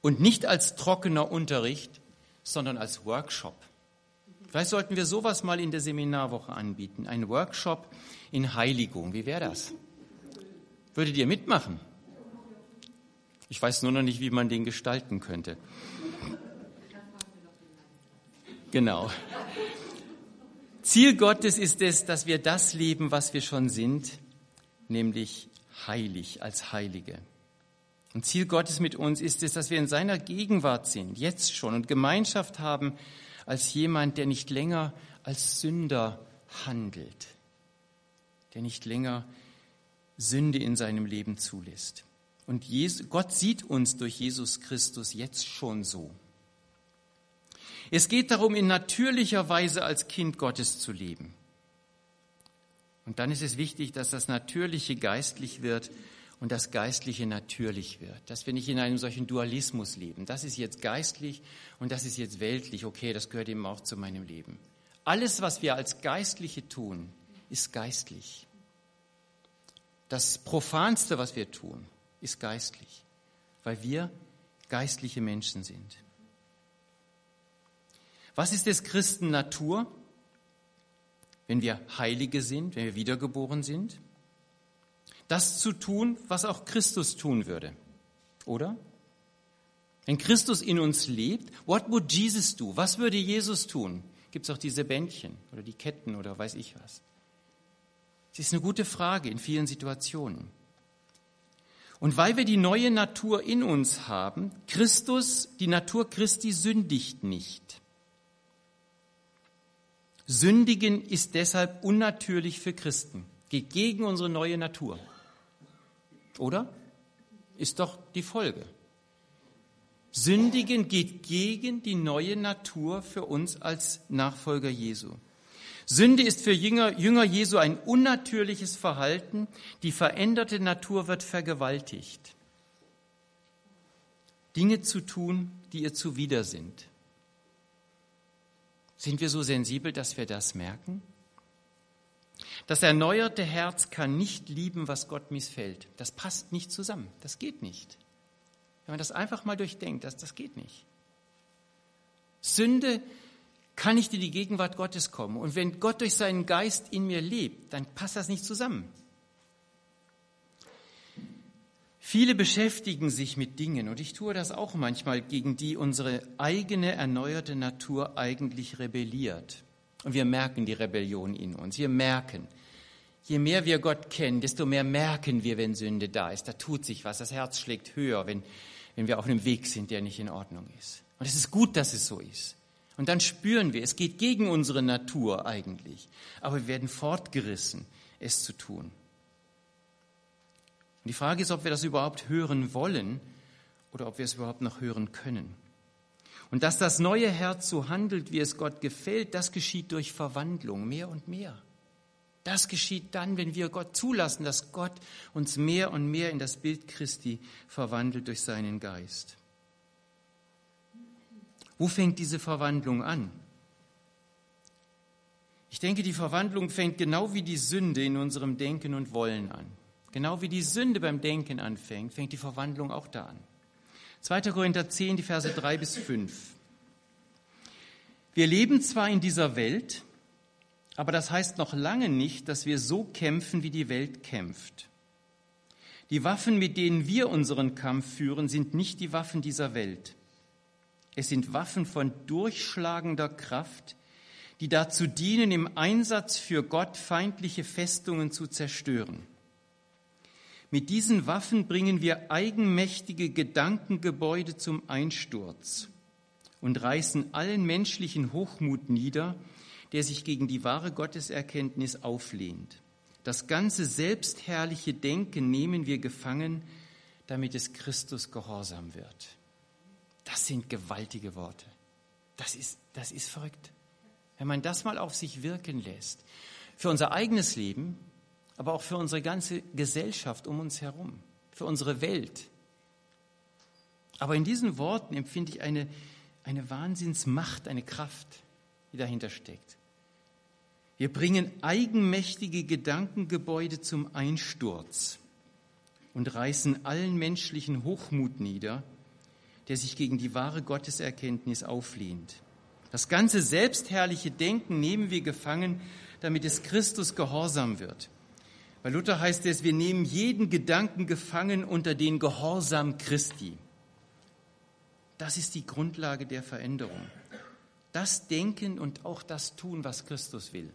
Und nicht als trockener Unterricht, sondern als Workshop. Vielleicht sollten wir sowas mal in der Seminarwoche anbieten. Ein Workshop in Heiligung. Wie wäre das? Würdet ihr mitmachen? Ich weiß nur noch nicht, wie man den gestalten könnte. Genau. Ziel Gottes ist es, dass wir das leben, was wir schon sind, nämlich heilig als Heilige. Und Ziel Gottes mit uns ist es, dass wir in seiner Gegenwart sind, jetzt schon, und Gemeinschaft haben als jemand, der nicht länger als Sünder handelt, der nicht länger Sünde in seinem Leben zulässt. Und Gott sieht uns durch Jesus Christus jetzt schon so. Es geht darum, in natürlicher Weise als Kind Gottes zu leben. Und dann ist es wichtig, dass das Natürliche geistlich wird und das Geistliche natürlich wird. Dass wir nicht in einem solchen Dualismus leben. Das ist jetzt geistlich und das ist jetzt weltlich. Okay, das gehört eben auch zu meinem Leben. Alles, was wir als Geistliche tun, ist geistlich. Das Profanste, was wir tun, ist geistlich, weil wir geistliche Menschen sind. Was ist des Christen Natur, wenn wir Heilige sind, wenn wir wiedergeboren sind? Das zu tun, was auch Christus tun würde, oder? Wenn Christus in uns lebt, what would Jesus do? Was würde Jesus tun? Gibt es auch diese Bändchen oder die Ketten oder weiß ich was? Das ist eine gute Frage in vielen Situationen. Und weil wir die neue Natur in uns haben, Christus, die Natur Christi sündigt nicht. Sündigen ist deshalb unnatürlich für Christen, geht gegen unsere neue Natur. Oder? Ist doch die Folge. Sündigen geht gegen die neue Natur für uns als Nachfolger Jesu. Sünde ist für Jünger, Jünger Jesu ein unnatürliches Verhalten. Die veränderte Natur wird vergewaltigt. Dinge zu tun, die ihr zuwider sind. Sind wir so sensibel, dass wir das merken? Das erneuerte Herz kann nicht lieben, was Gott missfällt. Das passt nicht zusammen. Das geht nicht. Wenn man das einfach mal durchdenkt, das, das geht nicht. Sünde kann nicht in die Gegenwart Gottes kommen. Und wenn Gott durch seinen Geist in mir lebt, dann passt das nicht zusammen. Viele beschäftigen sich mit Dingen, und ich tue das auch manchmal, gegen die unsere eigene erneuerte Natur eigentlich rebelliert. Und wir merken die Rebellion in uns. Wir merken, je mehr wir Gott kennen, desto mehr merken wir, wenn Sünde da ist. Da tut sich was. Das Herz schlägt höher, wenn, wenn wir auf einem Weg sind, der nicht in Ordnung ist. Und es ist gut, dass es so ist. Und dann spüren wir, es geht gegen unsere Natur eigentlich. Aber wir werden fortgerissen, es zu tun. Und die Frage ist, ob wir das überhaupt hören wollen oder ob wir es überhaupt noch hören können. Und dass das neue Herz so handelt, wie es Gott gefällt, das geschieht durch Verwandlung, mehr und mehr. Das geschieht dann, wenn wir Gott zulassen, dass Gott uns mehr und mehr in das Bild Christi verwandelt durch seinen Geist. Wo fängt diese Verwandlung an? Ich denke, die Verwandlung fängt genau wie die Sünde in unserem Denken und Wollen an. Genau wie die Sünde beim Denken anfängt, fängt die Verwandlung auch da an. 2. Korinther 10, die Verse 3 bis 5. Wir leben zwar in dieser Welt, aber das heißt noch lange nicht, dass wir so kämpfen, wie die Welt kämpft. Die Waffen, mit denen wir unseren Kampf führen, sind nicht die Waffen dieser Welt. Es sind Waffen von durchschlagender Kraft, die dazu dienen, im Einsatz für Gott feindliche Festungen zu zerstören. Mit diesen Waffen bringen wir eigenmächtige Gedankengebäude zum Einsturz und reißen allen menschlichen Hochmut nieder, der sich gegen die wahre Gotteserkenntnis auflehnt. Das ganze selbstherrliche Denken nehmen wir gefangen, damit es Christus gehorsam wird. Das sind gewaltige Worte. Das ist, das ist verrückt. Wenn man das mal auf sich wirken lässt, für unser eigenes Leben, aber auch für unsere ganze Gesellschaft um uns herum, für unsere Welt. Aber in diesen Worten empfinde ich eine, eine Wahnsinnsmacht, eine Kraft, die dahinter steckt. Wir bringen eigenmächtige Gedankengebäude zum Einsturz und reißen allen menschlichen Hochmut nieder, der sich gegen die wahre Gotteserkenntnis auflehnt. Das ganze selbstherrliche Denken nehmen wir gefangen, damit es Christus gehorsam wird. Bei Luther heißt es, wir nehmen jeden Gedanken gefangen unter den Gehorsam Christi. Das ist die Grundlage der Veränderung. Das Denken und auch das Tun, was Christus will.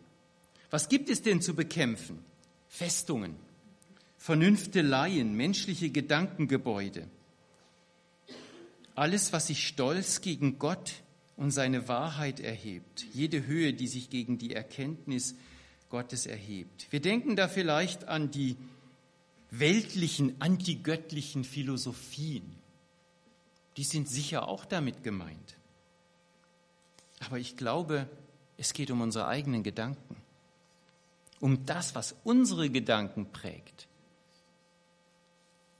Was gibt es denn zu bekämpfen? Festungen, Vernünfteleien, menschliche Gedankengebäude. Alles, was sich stolz gegen Gott und seine Wahrheit erhebt, jede Höhe, die sich gegen die Erkenntnis Gottes erhebt. Wir denken da vielleicht an die weltlichen, antigöttlichen Philosophien. Die sind sicher auch damit gemeint. Aber ich glaube, es geht um unsere eigenen Gedanken, um das, was unsere Gedanken prägt.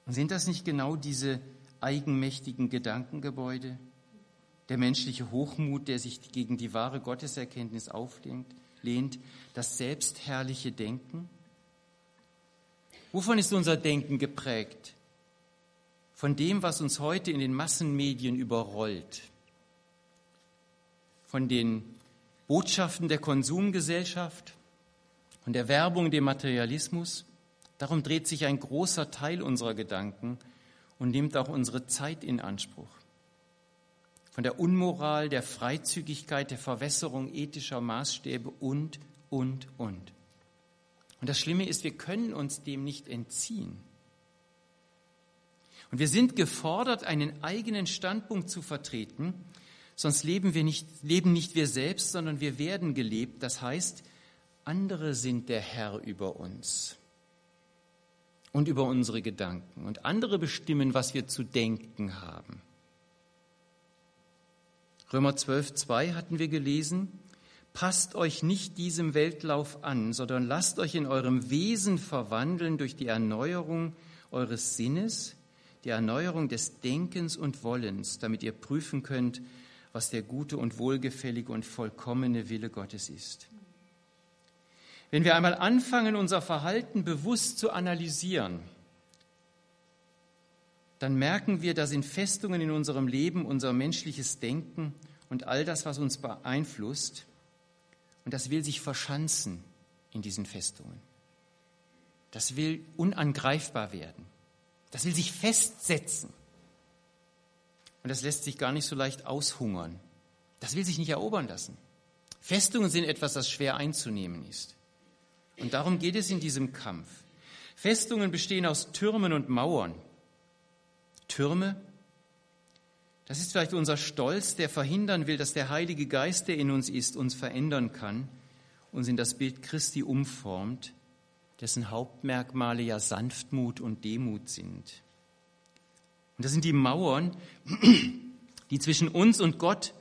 Und sind das nicht genau diese eigenmächtigen Gedankengebäude, der menschliche Hochmut, der sich gegen die wahre Gotteserkenntnis auflehnt, lehnt, das selbstherrliche Denken? Wovon ist unser Denken geprägt? Von dem, was uns heute in den Massenmedien überrollt, von den Botschaften der Konsumgesellschaft, von der Werbung, dem Materialismus. Darum dreht sich ein großer Teil unserer Gedanken und nimmt auch unsere Zeit in Anspruch. Von der Unmoral, der Freizügigkeit, der Verwässerung ethischer Maßstäbe und, und, und. Und das Schlimme ist, wir können uns dem nicht entziehen. Und wir sind gefordert, einen eigenen Standpunkt zu vertreten, sonst leben wir nicht, leben nicht wir selbst, sondern wir werden gelebt. Das heißt, andere sind der Herr über uns und über unsere Gedanken. Und andere bestimmen, was wir zu denken haben. Römer 12, 2 hatten wir gelesen. Passt euch nicht diesem Weltlauf an, sondern lasst euch in eurem Wesen verwandeln durch die Erneuerung eures Sinnes, die Erneuerung des Denkens und Wollens, damit ihr prüfen könnt, was der gute und wohlgefällige und vollkommene Wille Gottes ist. Wenn wir einmal anfangen, unser Verhalten bewusst zu analysieren, dann merken wir, da sind Festungen in unserem Leben, unser menschliches Denken und all das, was uns beeinflusst. Und das will sich verschanzen in diesen Festungen. Das will unangreifbar werden. Das will sich festsetzen. Und das lässt sich gar nicht so leicht aushungern. Das will sich nicht erobern lassen. Festungen sind etwas, das schwer einzunehmen ist. Und darum geht es in diesem Kampf. Festungen bestehen aus Türmen und Mauern. Türme, das ist vielleicht unser Stolz, der verhindern will, dass der Heilige Geist, der in uns ist, uns verändern kann, uns in das Bild Christi umformt, dessen Hauptmerkmale ja Sanftmut und Demut sind. Und das sind die Mauern, die zwischen uns und Gott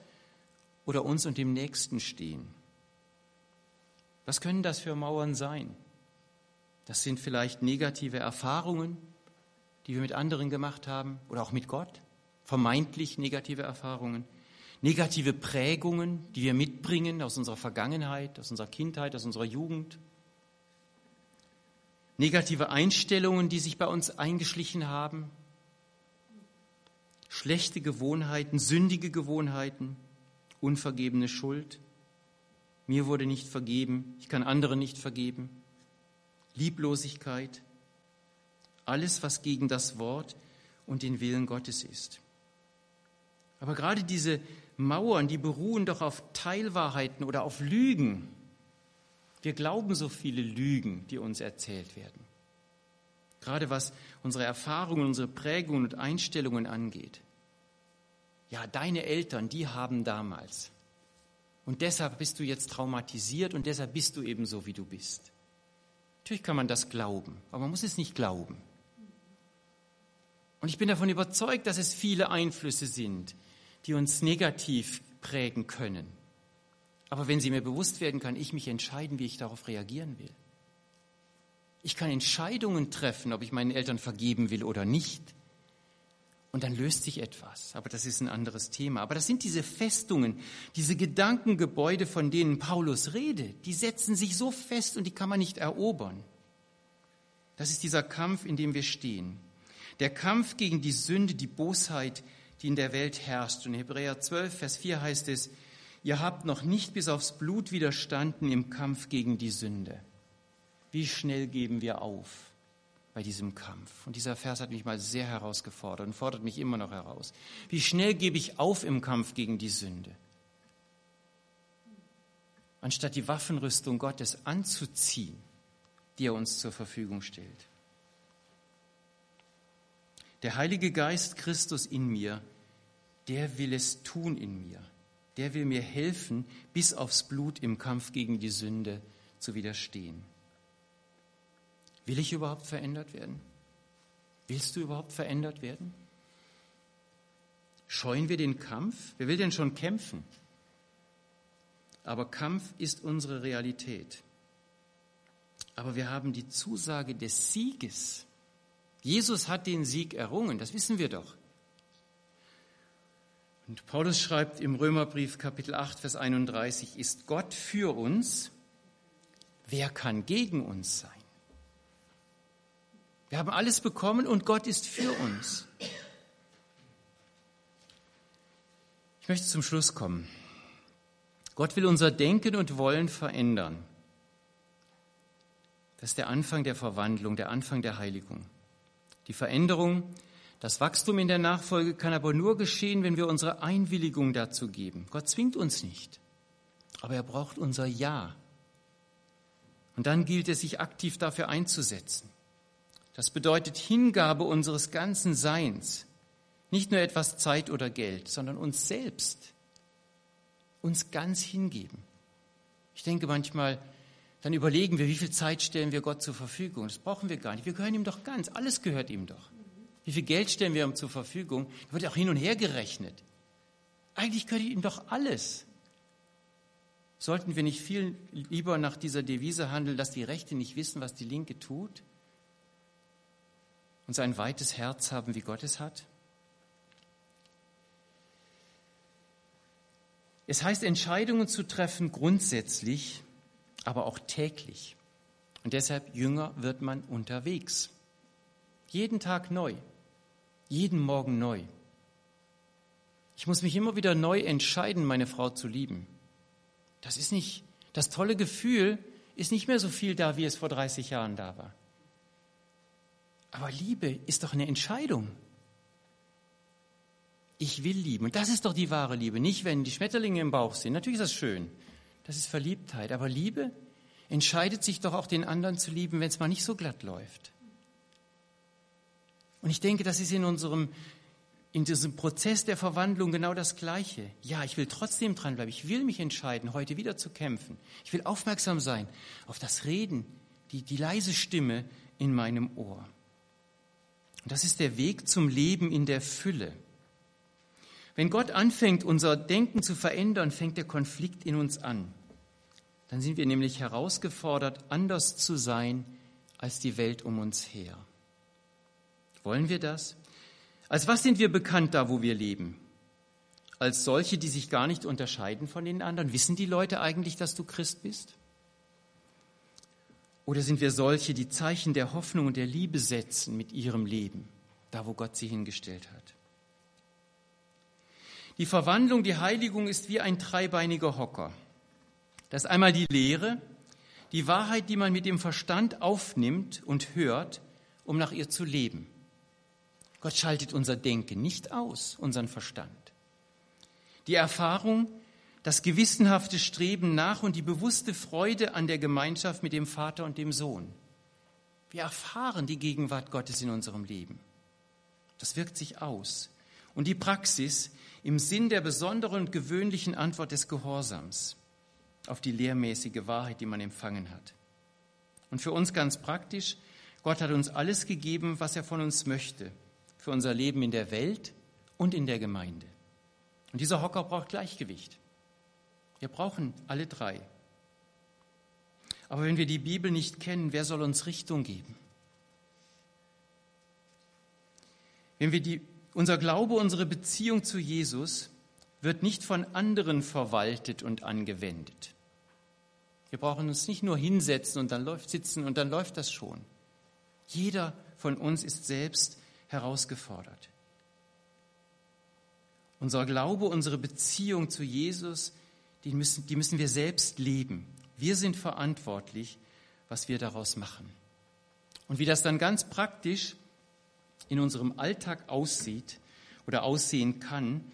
oder uns und dem Nächsten stehen. Was können das für Mauern sein? Das sind vielleicht negative Erfahrungen, die wir mit anderen gemacht haben oder auch mit Gott, vermeintlich negative Erfahrungen, negative Prägungen, die wir mitbringen aus unserer Vergangenheit, aus unserer Kindheit, aus unserer Jugend, negative Einstellungen, die sich bei uns eingeschlichen haben, schlechte Gewohnheiten, sündige Gewohnheiten, unvergebene Schuld, mir wurde nicht vergeben, ich kann anderen nicht vergeben. Lieblosigkeit, alles, was gegen das Wort und den Willen Gottes ist. Aber gerade diese Mauern, die beruhen doch auf Teilwahrheiten oder auf Lügen. Wir glauben so viele Lügen, die uns erzählt werden. Gerade was unsere Erfahrungen, unsere Prägungen und Einstellungen angeht. Ja, deine Eltern, die haben damals. Und deshalb bist du jetzt traumatisiert und deshalb bist du eben so, wie du bist. Natürlich kann man das glauben, aber man muss es nicht glauben. Und ich bin davon überzeugt, dass es viele Einflüsse sind, die uns negativ prägen können. Aber wenn sie mir bewusst werden, kann ich mich entscheiden, wie ich darauf reagieren will. Ich kann Entscheidungen treffen, ob ich meinen Eltern vergeben will oder nicht. und dann löst sich etwas. Aber das ist ein anderes Thema. Aber das sind diese Festungen, diese Gedankengebäude, von denen Paulus redet. Die setzen sich so fest und die kann man nicht erobern. Das ist dieser Kampf, in dem wir stehen. Der Kampf gegen die Sünde, die Bosheit, die in der Welt herrscht. Und in Hebräer 12, Vers 4 heißt es, ihr habt noch nicht bis aufs Blut widerstanden im Kampf gegen die Sünde. Wie schnell geben wir auf? bei diesem Kampf. Und dieser Vers hat mich mal sehr herausgefordert und fordert mich immer noch heraus. Wie schnell gebe ich auf im Kampf gegen die Sünde? Anstatt die Waffenrüstung Gottes anzuziehen, die er uns zur Verfügung stellt. Der Heilige Geist Christus in mir, der will es tun in mir. Der will mir helfen, bis aufs Blut im Kampf gegen die Sünde zu widerstehen. Will ich überhaupt verändert werden? Willst du überhaupt verändert werden? Scheuen wir den Kampf? Wer will denn schon kämpfen? Aber Kampf ist unsere Realität. Aber wir haben die Zusage des Sieges. Jesus hat den Sieg errungen, das wissen wir doch. Und Paulus schreibt im Römerbrief Kapitel 8, Vers 31, ist Gott für uns, wer kann gegen uns sein? Wir haben alles bekommen und Gott ist für uns. Ich möchte zum Schluss kommen. Gott will unser Denken und Wollen verändern. Das ist der Anfang der Verwandlung, der Anfang der Heiligung. Die Veränderung, das Wachstum in der Nachfolge kann aber nur geschehen, wenn wir unsere Einwilligung dazu geben. Gott zwingt uns nicht, aber er braucht unser Ja. Und dann gilt es, sich aktiv dafür einzusetzen. Das bedeutet Hingabe unseres ganzen Seins. Nicht nur etwas Zeit oder Geld, sondern uns selbst. Uns ganz hingeben. Ich denke manchmal, dann überlegen wir, wie viel Zeit stellen wir Gott zur Verfügung. Das brauchen wir gar nicht. Wir gehören ihm doch ganz. Alles gehört ihm doch. Wie viel Geld stellen wir ihm zur Verfügung? Da wird auch hin und her gerechnet. Eigentlich gehört ihm doch alles. Sollten wir nicht viel lieber nach dieser Devise handeln, dass die Rechte nicht wissen, was die Linke tut? und so ein weites Herz haben, wie Gott es hat? Es heißt, Entscheidungen zu treffen grundsätzlich, aber auch täglich. Und deshalb jünger wird man unterwegs. Jeden Tag neu, jeden Morgen neu. Ich muss mich immer wieder neu entscheiden, meine Frau zu lieben. Das ist nicht, das tolle Gefühl ist nicht mehr so viel da, wie es vor 30 Jahren da war. Aber Liebe ist doch eine Entscheidung. Ich will lieben. Und das ist doch die wahre Liebe. Nicht, wenn die Schmetterlinge im Bauch sind. Natürlich ist das schön. Das ist Verliebtheit. Aber Liebe entscheidet sich doch auch den anderen zu lieben, wenn es mal nicht so glatt läuft. Und ich denke, das ist in unserem, in diesem Prozess der Verwandlung genau das Gleiche. Ja, ich will trotzdem dranbleiben. Ich will mich entscheiden, heute wieder zu kämpfen. Ich will aufmerksam sein auf das Reden, die, die leise Stimme in meinem Ohr. Und das ist der Weg zum Leben in der Fülle. Wenn Gott anfängt, unser Denken zu verändern, fängt der Konflikt in uns an. Dann sind wir nämlich herausgefordert, anders zu sein als die Welt um uns her. Wollen wir das? Als was sind wir bekannt da, wo wir leben? Als solche, die sich gar nicht unterscheiden von den anderen? Wissen die Leute eigentlich, dass du Christ bist? Oder sind wir solche, die Zeichen der Hoffnung und der Liebe setzen mit ihrem Leben, da wo Gott sie hingestellt hat? Die Verwandlung, die Heiligung ist wie ein dreibeiniger Hocker. Das ist einmal die Lehre, die Wahrheit, die man mit dem Verstand aufnimmt und hört, um nach ihr zu leben. Gott schaltet unser Denken nicht aus, unseren Verstand. Die Erfahrung, das gewissenhafte Streben nach und die bewusste Freude an der Gemeinschaft mit dem Vater und dem Sohn. Wir erfahren die Gegenwart Gottes in unserem Leben. Das wirkt sich aus. Und die Praxis im Sinn der besonderen und gewöhnlichen Antwort des Gehorsams auf die lehrmäßige Wahrheit, die man empfangen hat. Und für uns ganz praktisch, Gott hat uns alles gegeben, was er von uns möchte, für unser Leben in der Welt und in der Gemeinde. Und dieser Hocker braucht Gleichgewicht. Wir brauchen alle drei. Aber wenn wir die Bibel nicht kennen, wer soll uns Richtung geben? Wenn wir die, Unser Glaube, unsere Beziehung zu Jesus wird nicht von anderen verwaltet und angewendet. Wir brauchen uns nicht nur hinsetzen und dann läuft sitzen und dann läuft das schon. Jeder von uns ist selbst herausgefordert. Unser Glaube, unsere Beziehung zu Jesus, die müssen, die müssen wir selbst leben. Wir sind verantwortlich, was wir daraus machen. Und wie das dann ganz praktisch in unserem Alltag aussieht oder aussehen kann,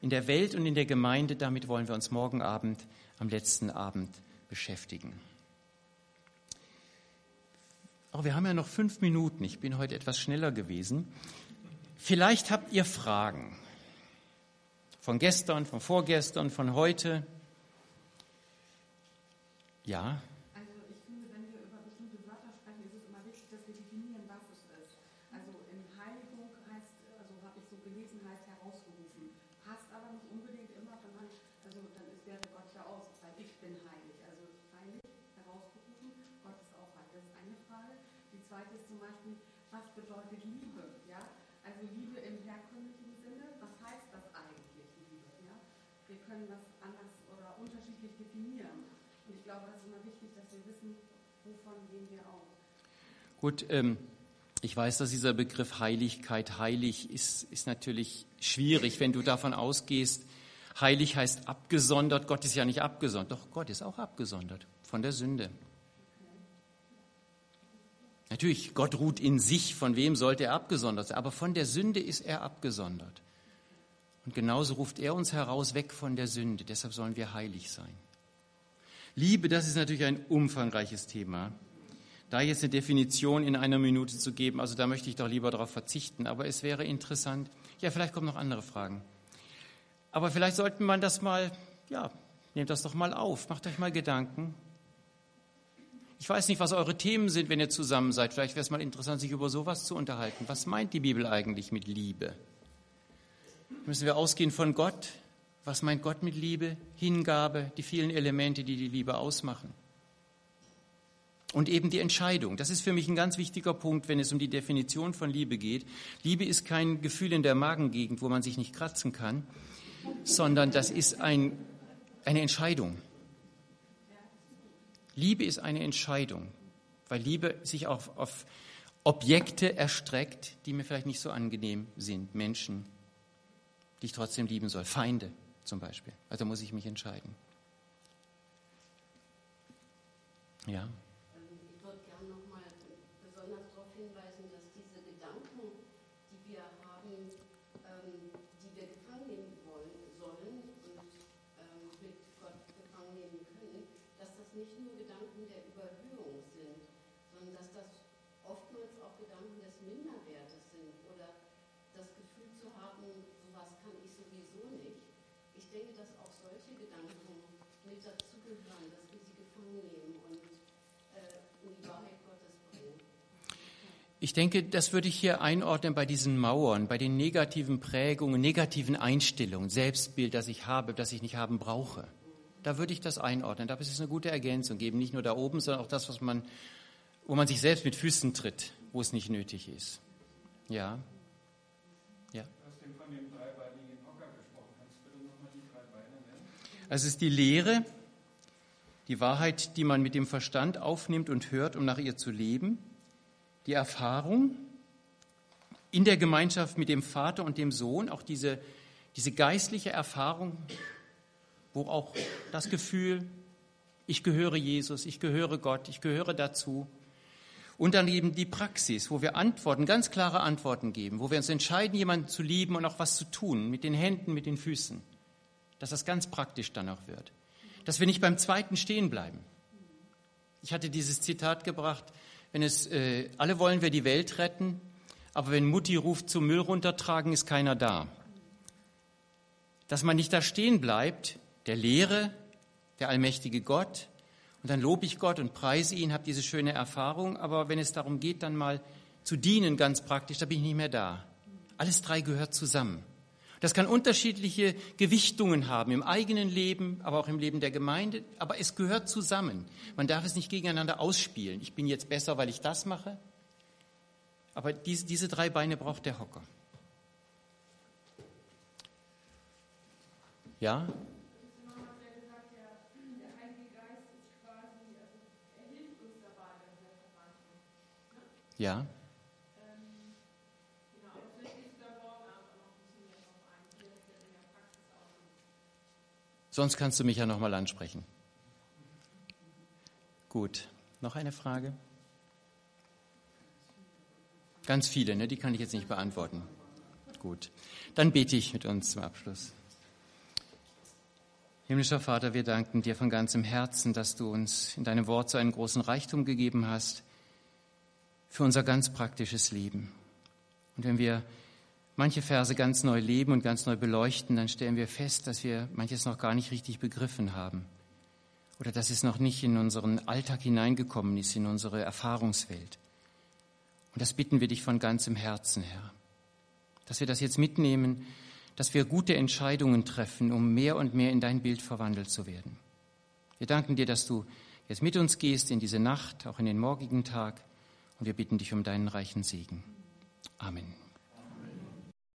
in der Welt und in der Gemeinde, damit wollen wir uns morgen Abend, am letzten Abend beschäftigen. Aber wir haben ja noch fünf Minuten. Ich bin heute etwas schneller gewesen. Vielleicht habt ihr Fragen von gestern, von vorgestern, von heute. Ja. Gut, ähm, ich weiß, dass dieser Begriff Heiligkeit, heilig ist, ist natürlich schwierig, wenn du davon ausgehst, heilig heißt abgesondert. Gott ist ja nicht abgesondert. Doch, Gott ist auch abgesondert von der Sünde. Natürlich, Gott ruht in sich, von wem sollte er abgesondert sein, aber von der Sünde ist er abgesondert. Und genauso ruft er uns heraus weg von der Sünde, deshalb sollen wir heilig sein. Liebe, das ist natürlich ein umfangreiches Thema. Da jetzt eine Definition in einer Minute zu geben, also da möchte ich doch lieber darauf verzichten. Aber es wäre interessant. Ja, vielleicht kommen noch andere Fragen. Aber vielleicht sollte man das mal, ja, nehmt das doch mal auf, macht euch mal Gedanken. Ich weiß nicht, was eure Themen sind, wenn ihr zusammen seid. Vielleicht wäre es mal interessant, sich über sowas zu unterhalten. Was meint die Bibel eigentlich mit Liebe? Müssen wir ausgehen von Gott? Was meint Gott mit Liebe? Hingabe, die vielen Elemente, die die Liebe ausmachen. Und eben die Entscheidung. Das ist für mich ein ganz wichtiger Punkt, wenn es um die Definition von Liebe geht. Liebe ist kein Gefühl in der Magengegend, wo man sich nicht kratzen kann, sondern das ist ein, eine Entscheidung. Liebe ist eine Entscheidung, weil Liebe sich auch auf Objekte erstreckt, die mir vielleicht nicht so angenehm sind, Menschen, die ich trotzdem lieben soll, Feinde zum Beispiel. Also muss ich mich entscheiden. Ja. Denke, das würde ich hier einordnen bei diesen Mauern, bei den negativen Prägungen, negativen Einstellungen, Selbstbild, das ich habe, das ich nicht haben brauche. Da würde ich das einordnen. Da ist es eine gute Ergänzung geben, nicht nur da oben, sondern auch das, was man, wo man sich selbst mit Füßen tritt, wo es nicht nötig ist. Ja. Ja. Also es ist die Lehre, die Wahrheit, die man mit dem Verstand aufnimmt und hört, um nach ihr zu leben die Erfahrung in der Gemeinschaft mit dem Vater und dem Sohn, auch diese, diese geistliche Erfahrung, wo auch das Gefühl, ich gehöre Jesus, ich gehöre Gott, ich gehöre dazu. Und dann eben die Praxis, wo wir Antworten, ganz klare Antworten geben, wo wir uns entscheiden, jemanden zu lieben und auch was zu tun, mit den Händen, mit den Füßen. Dass das ganz praktisch dann auch wird. Dass wir nicht beim zweiten stehen bleiben. Ich hatte dieses Zitat gebracht, wenn es, äh, alle wollen wir die Welt retten, aber wenn Mutti ruft zum Müll runtertragen, ist keiner da. Dass man nicht da stehen bleibt, der Lehre, der allmächtige Gott, und dann lobe ich Gott und preise ihn, habe diese schöne Erfahrung, aber wenn es darum geht, dann mal zu dienen, ganz praktisch, da bin ich nicht mehr da. Alles drei gehört zusammen. Das kann unterschiedliche Gewichtungen haben im eigenen Leben, aber auch im Leben der Gemeinde. Aber es gehört zusammen. Man darf es nicht gegeneinander ausspielen. Ich bin jetzt besser, weil ich das mache. Aber diese, diese drei Beine braucht der Hocker. Ja? Ja. Sonst kannst du mich ja noch mal ansprechen. Gut. Noch eine Frage? Ganz viele, ne? Die kann ich jetzt nicht beantworten. Gut. Dann bete ich mit uns zum Abschluss. Himmlischer Vater, wir danken dir von ganzem Herzen, dass du uns in deinem Wort so einen großen Reichtum gegeben hast für unser ganz praktisches Leben. Und wenn wir manche Verse ganz neu leben und ganz neu beleuchten, dann stellen wir fest, dass wir manches noch gar nicht richtig begriffen haben oder dass es noch nicht in unseren Alltag hineingekommen ist, in unsere Erfahrungswelt. Und das bitten wir dich von ganzem Herzen, Herr, dass wir das jetzt mitnehmen, dass wir gute Entscheidungen treffen, um mehr und mehr in dein Bild verwandelt zu werden. Wir danken dir, dass du jetzt mit uns gehst in diese Nacht, auch in den morgigen Tag, und wir bitten dich um deinen reichen Segen. Amen.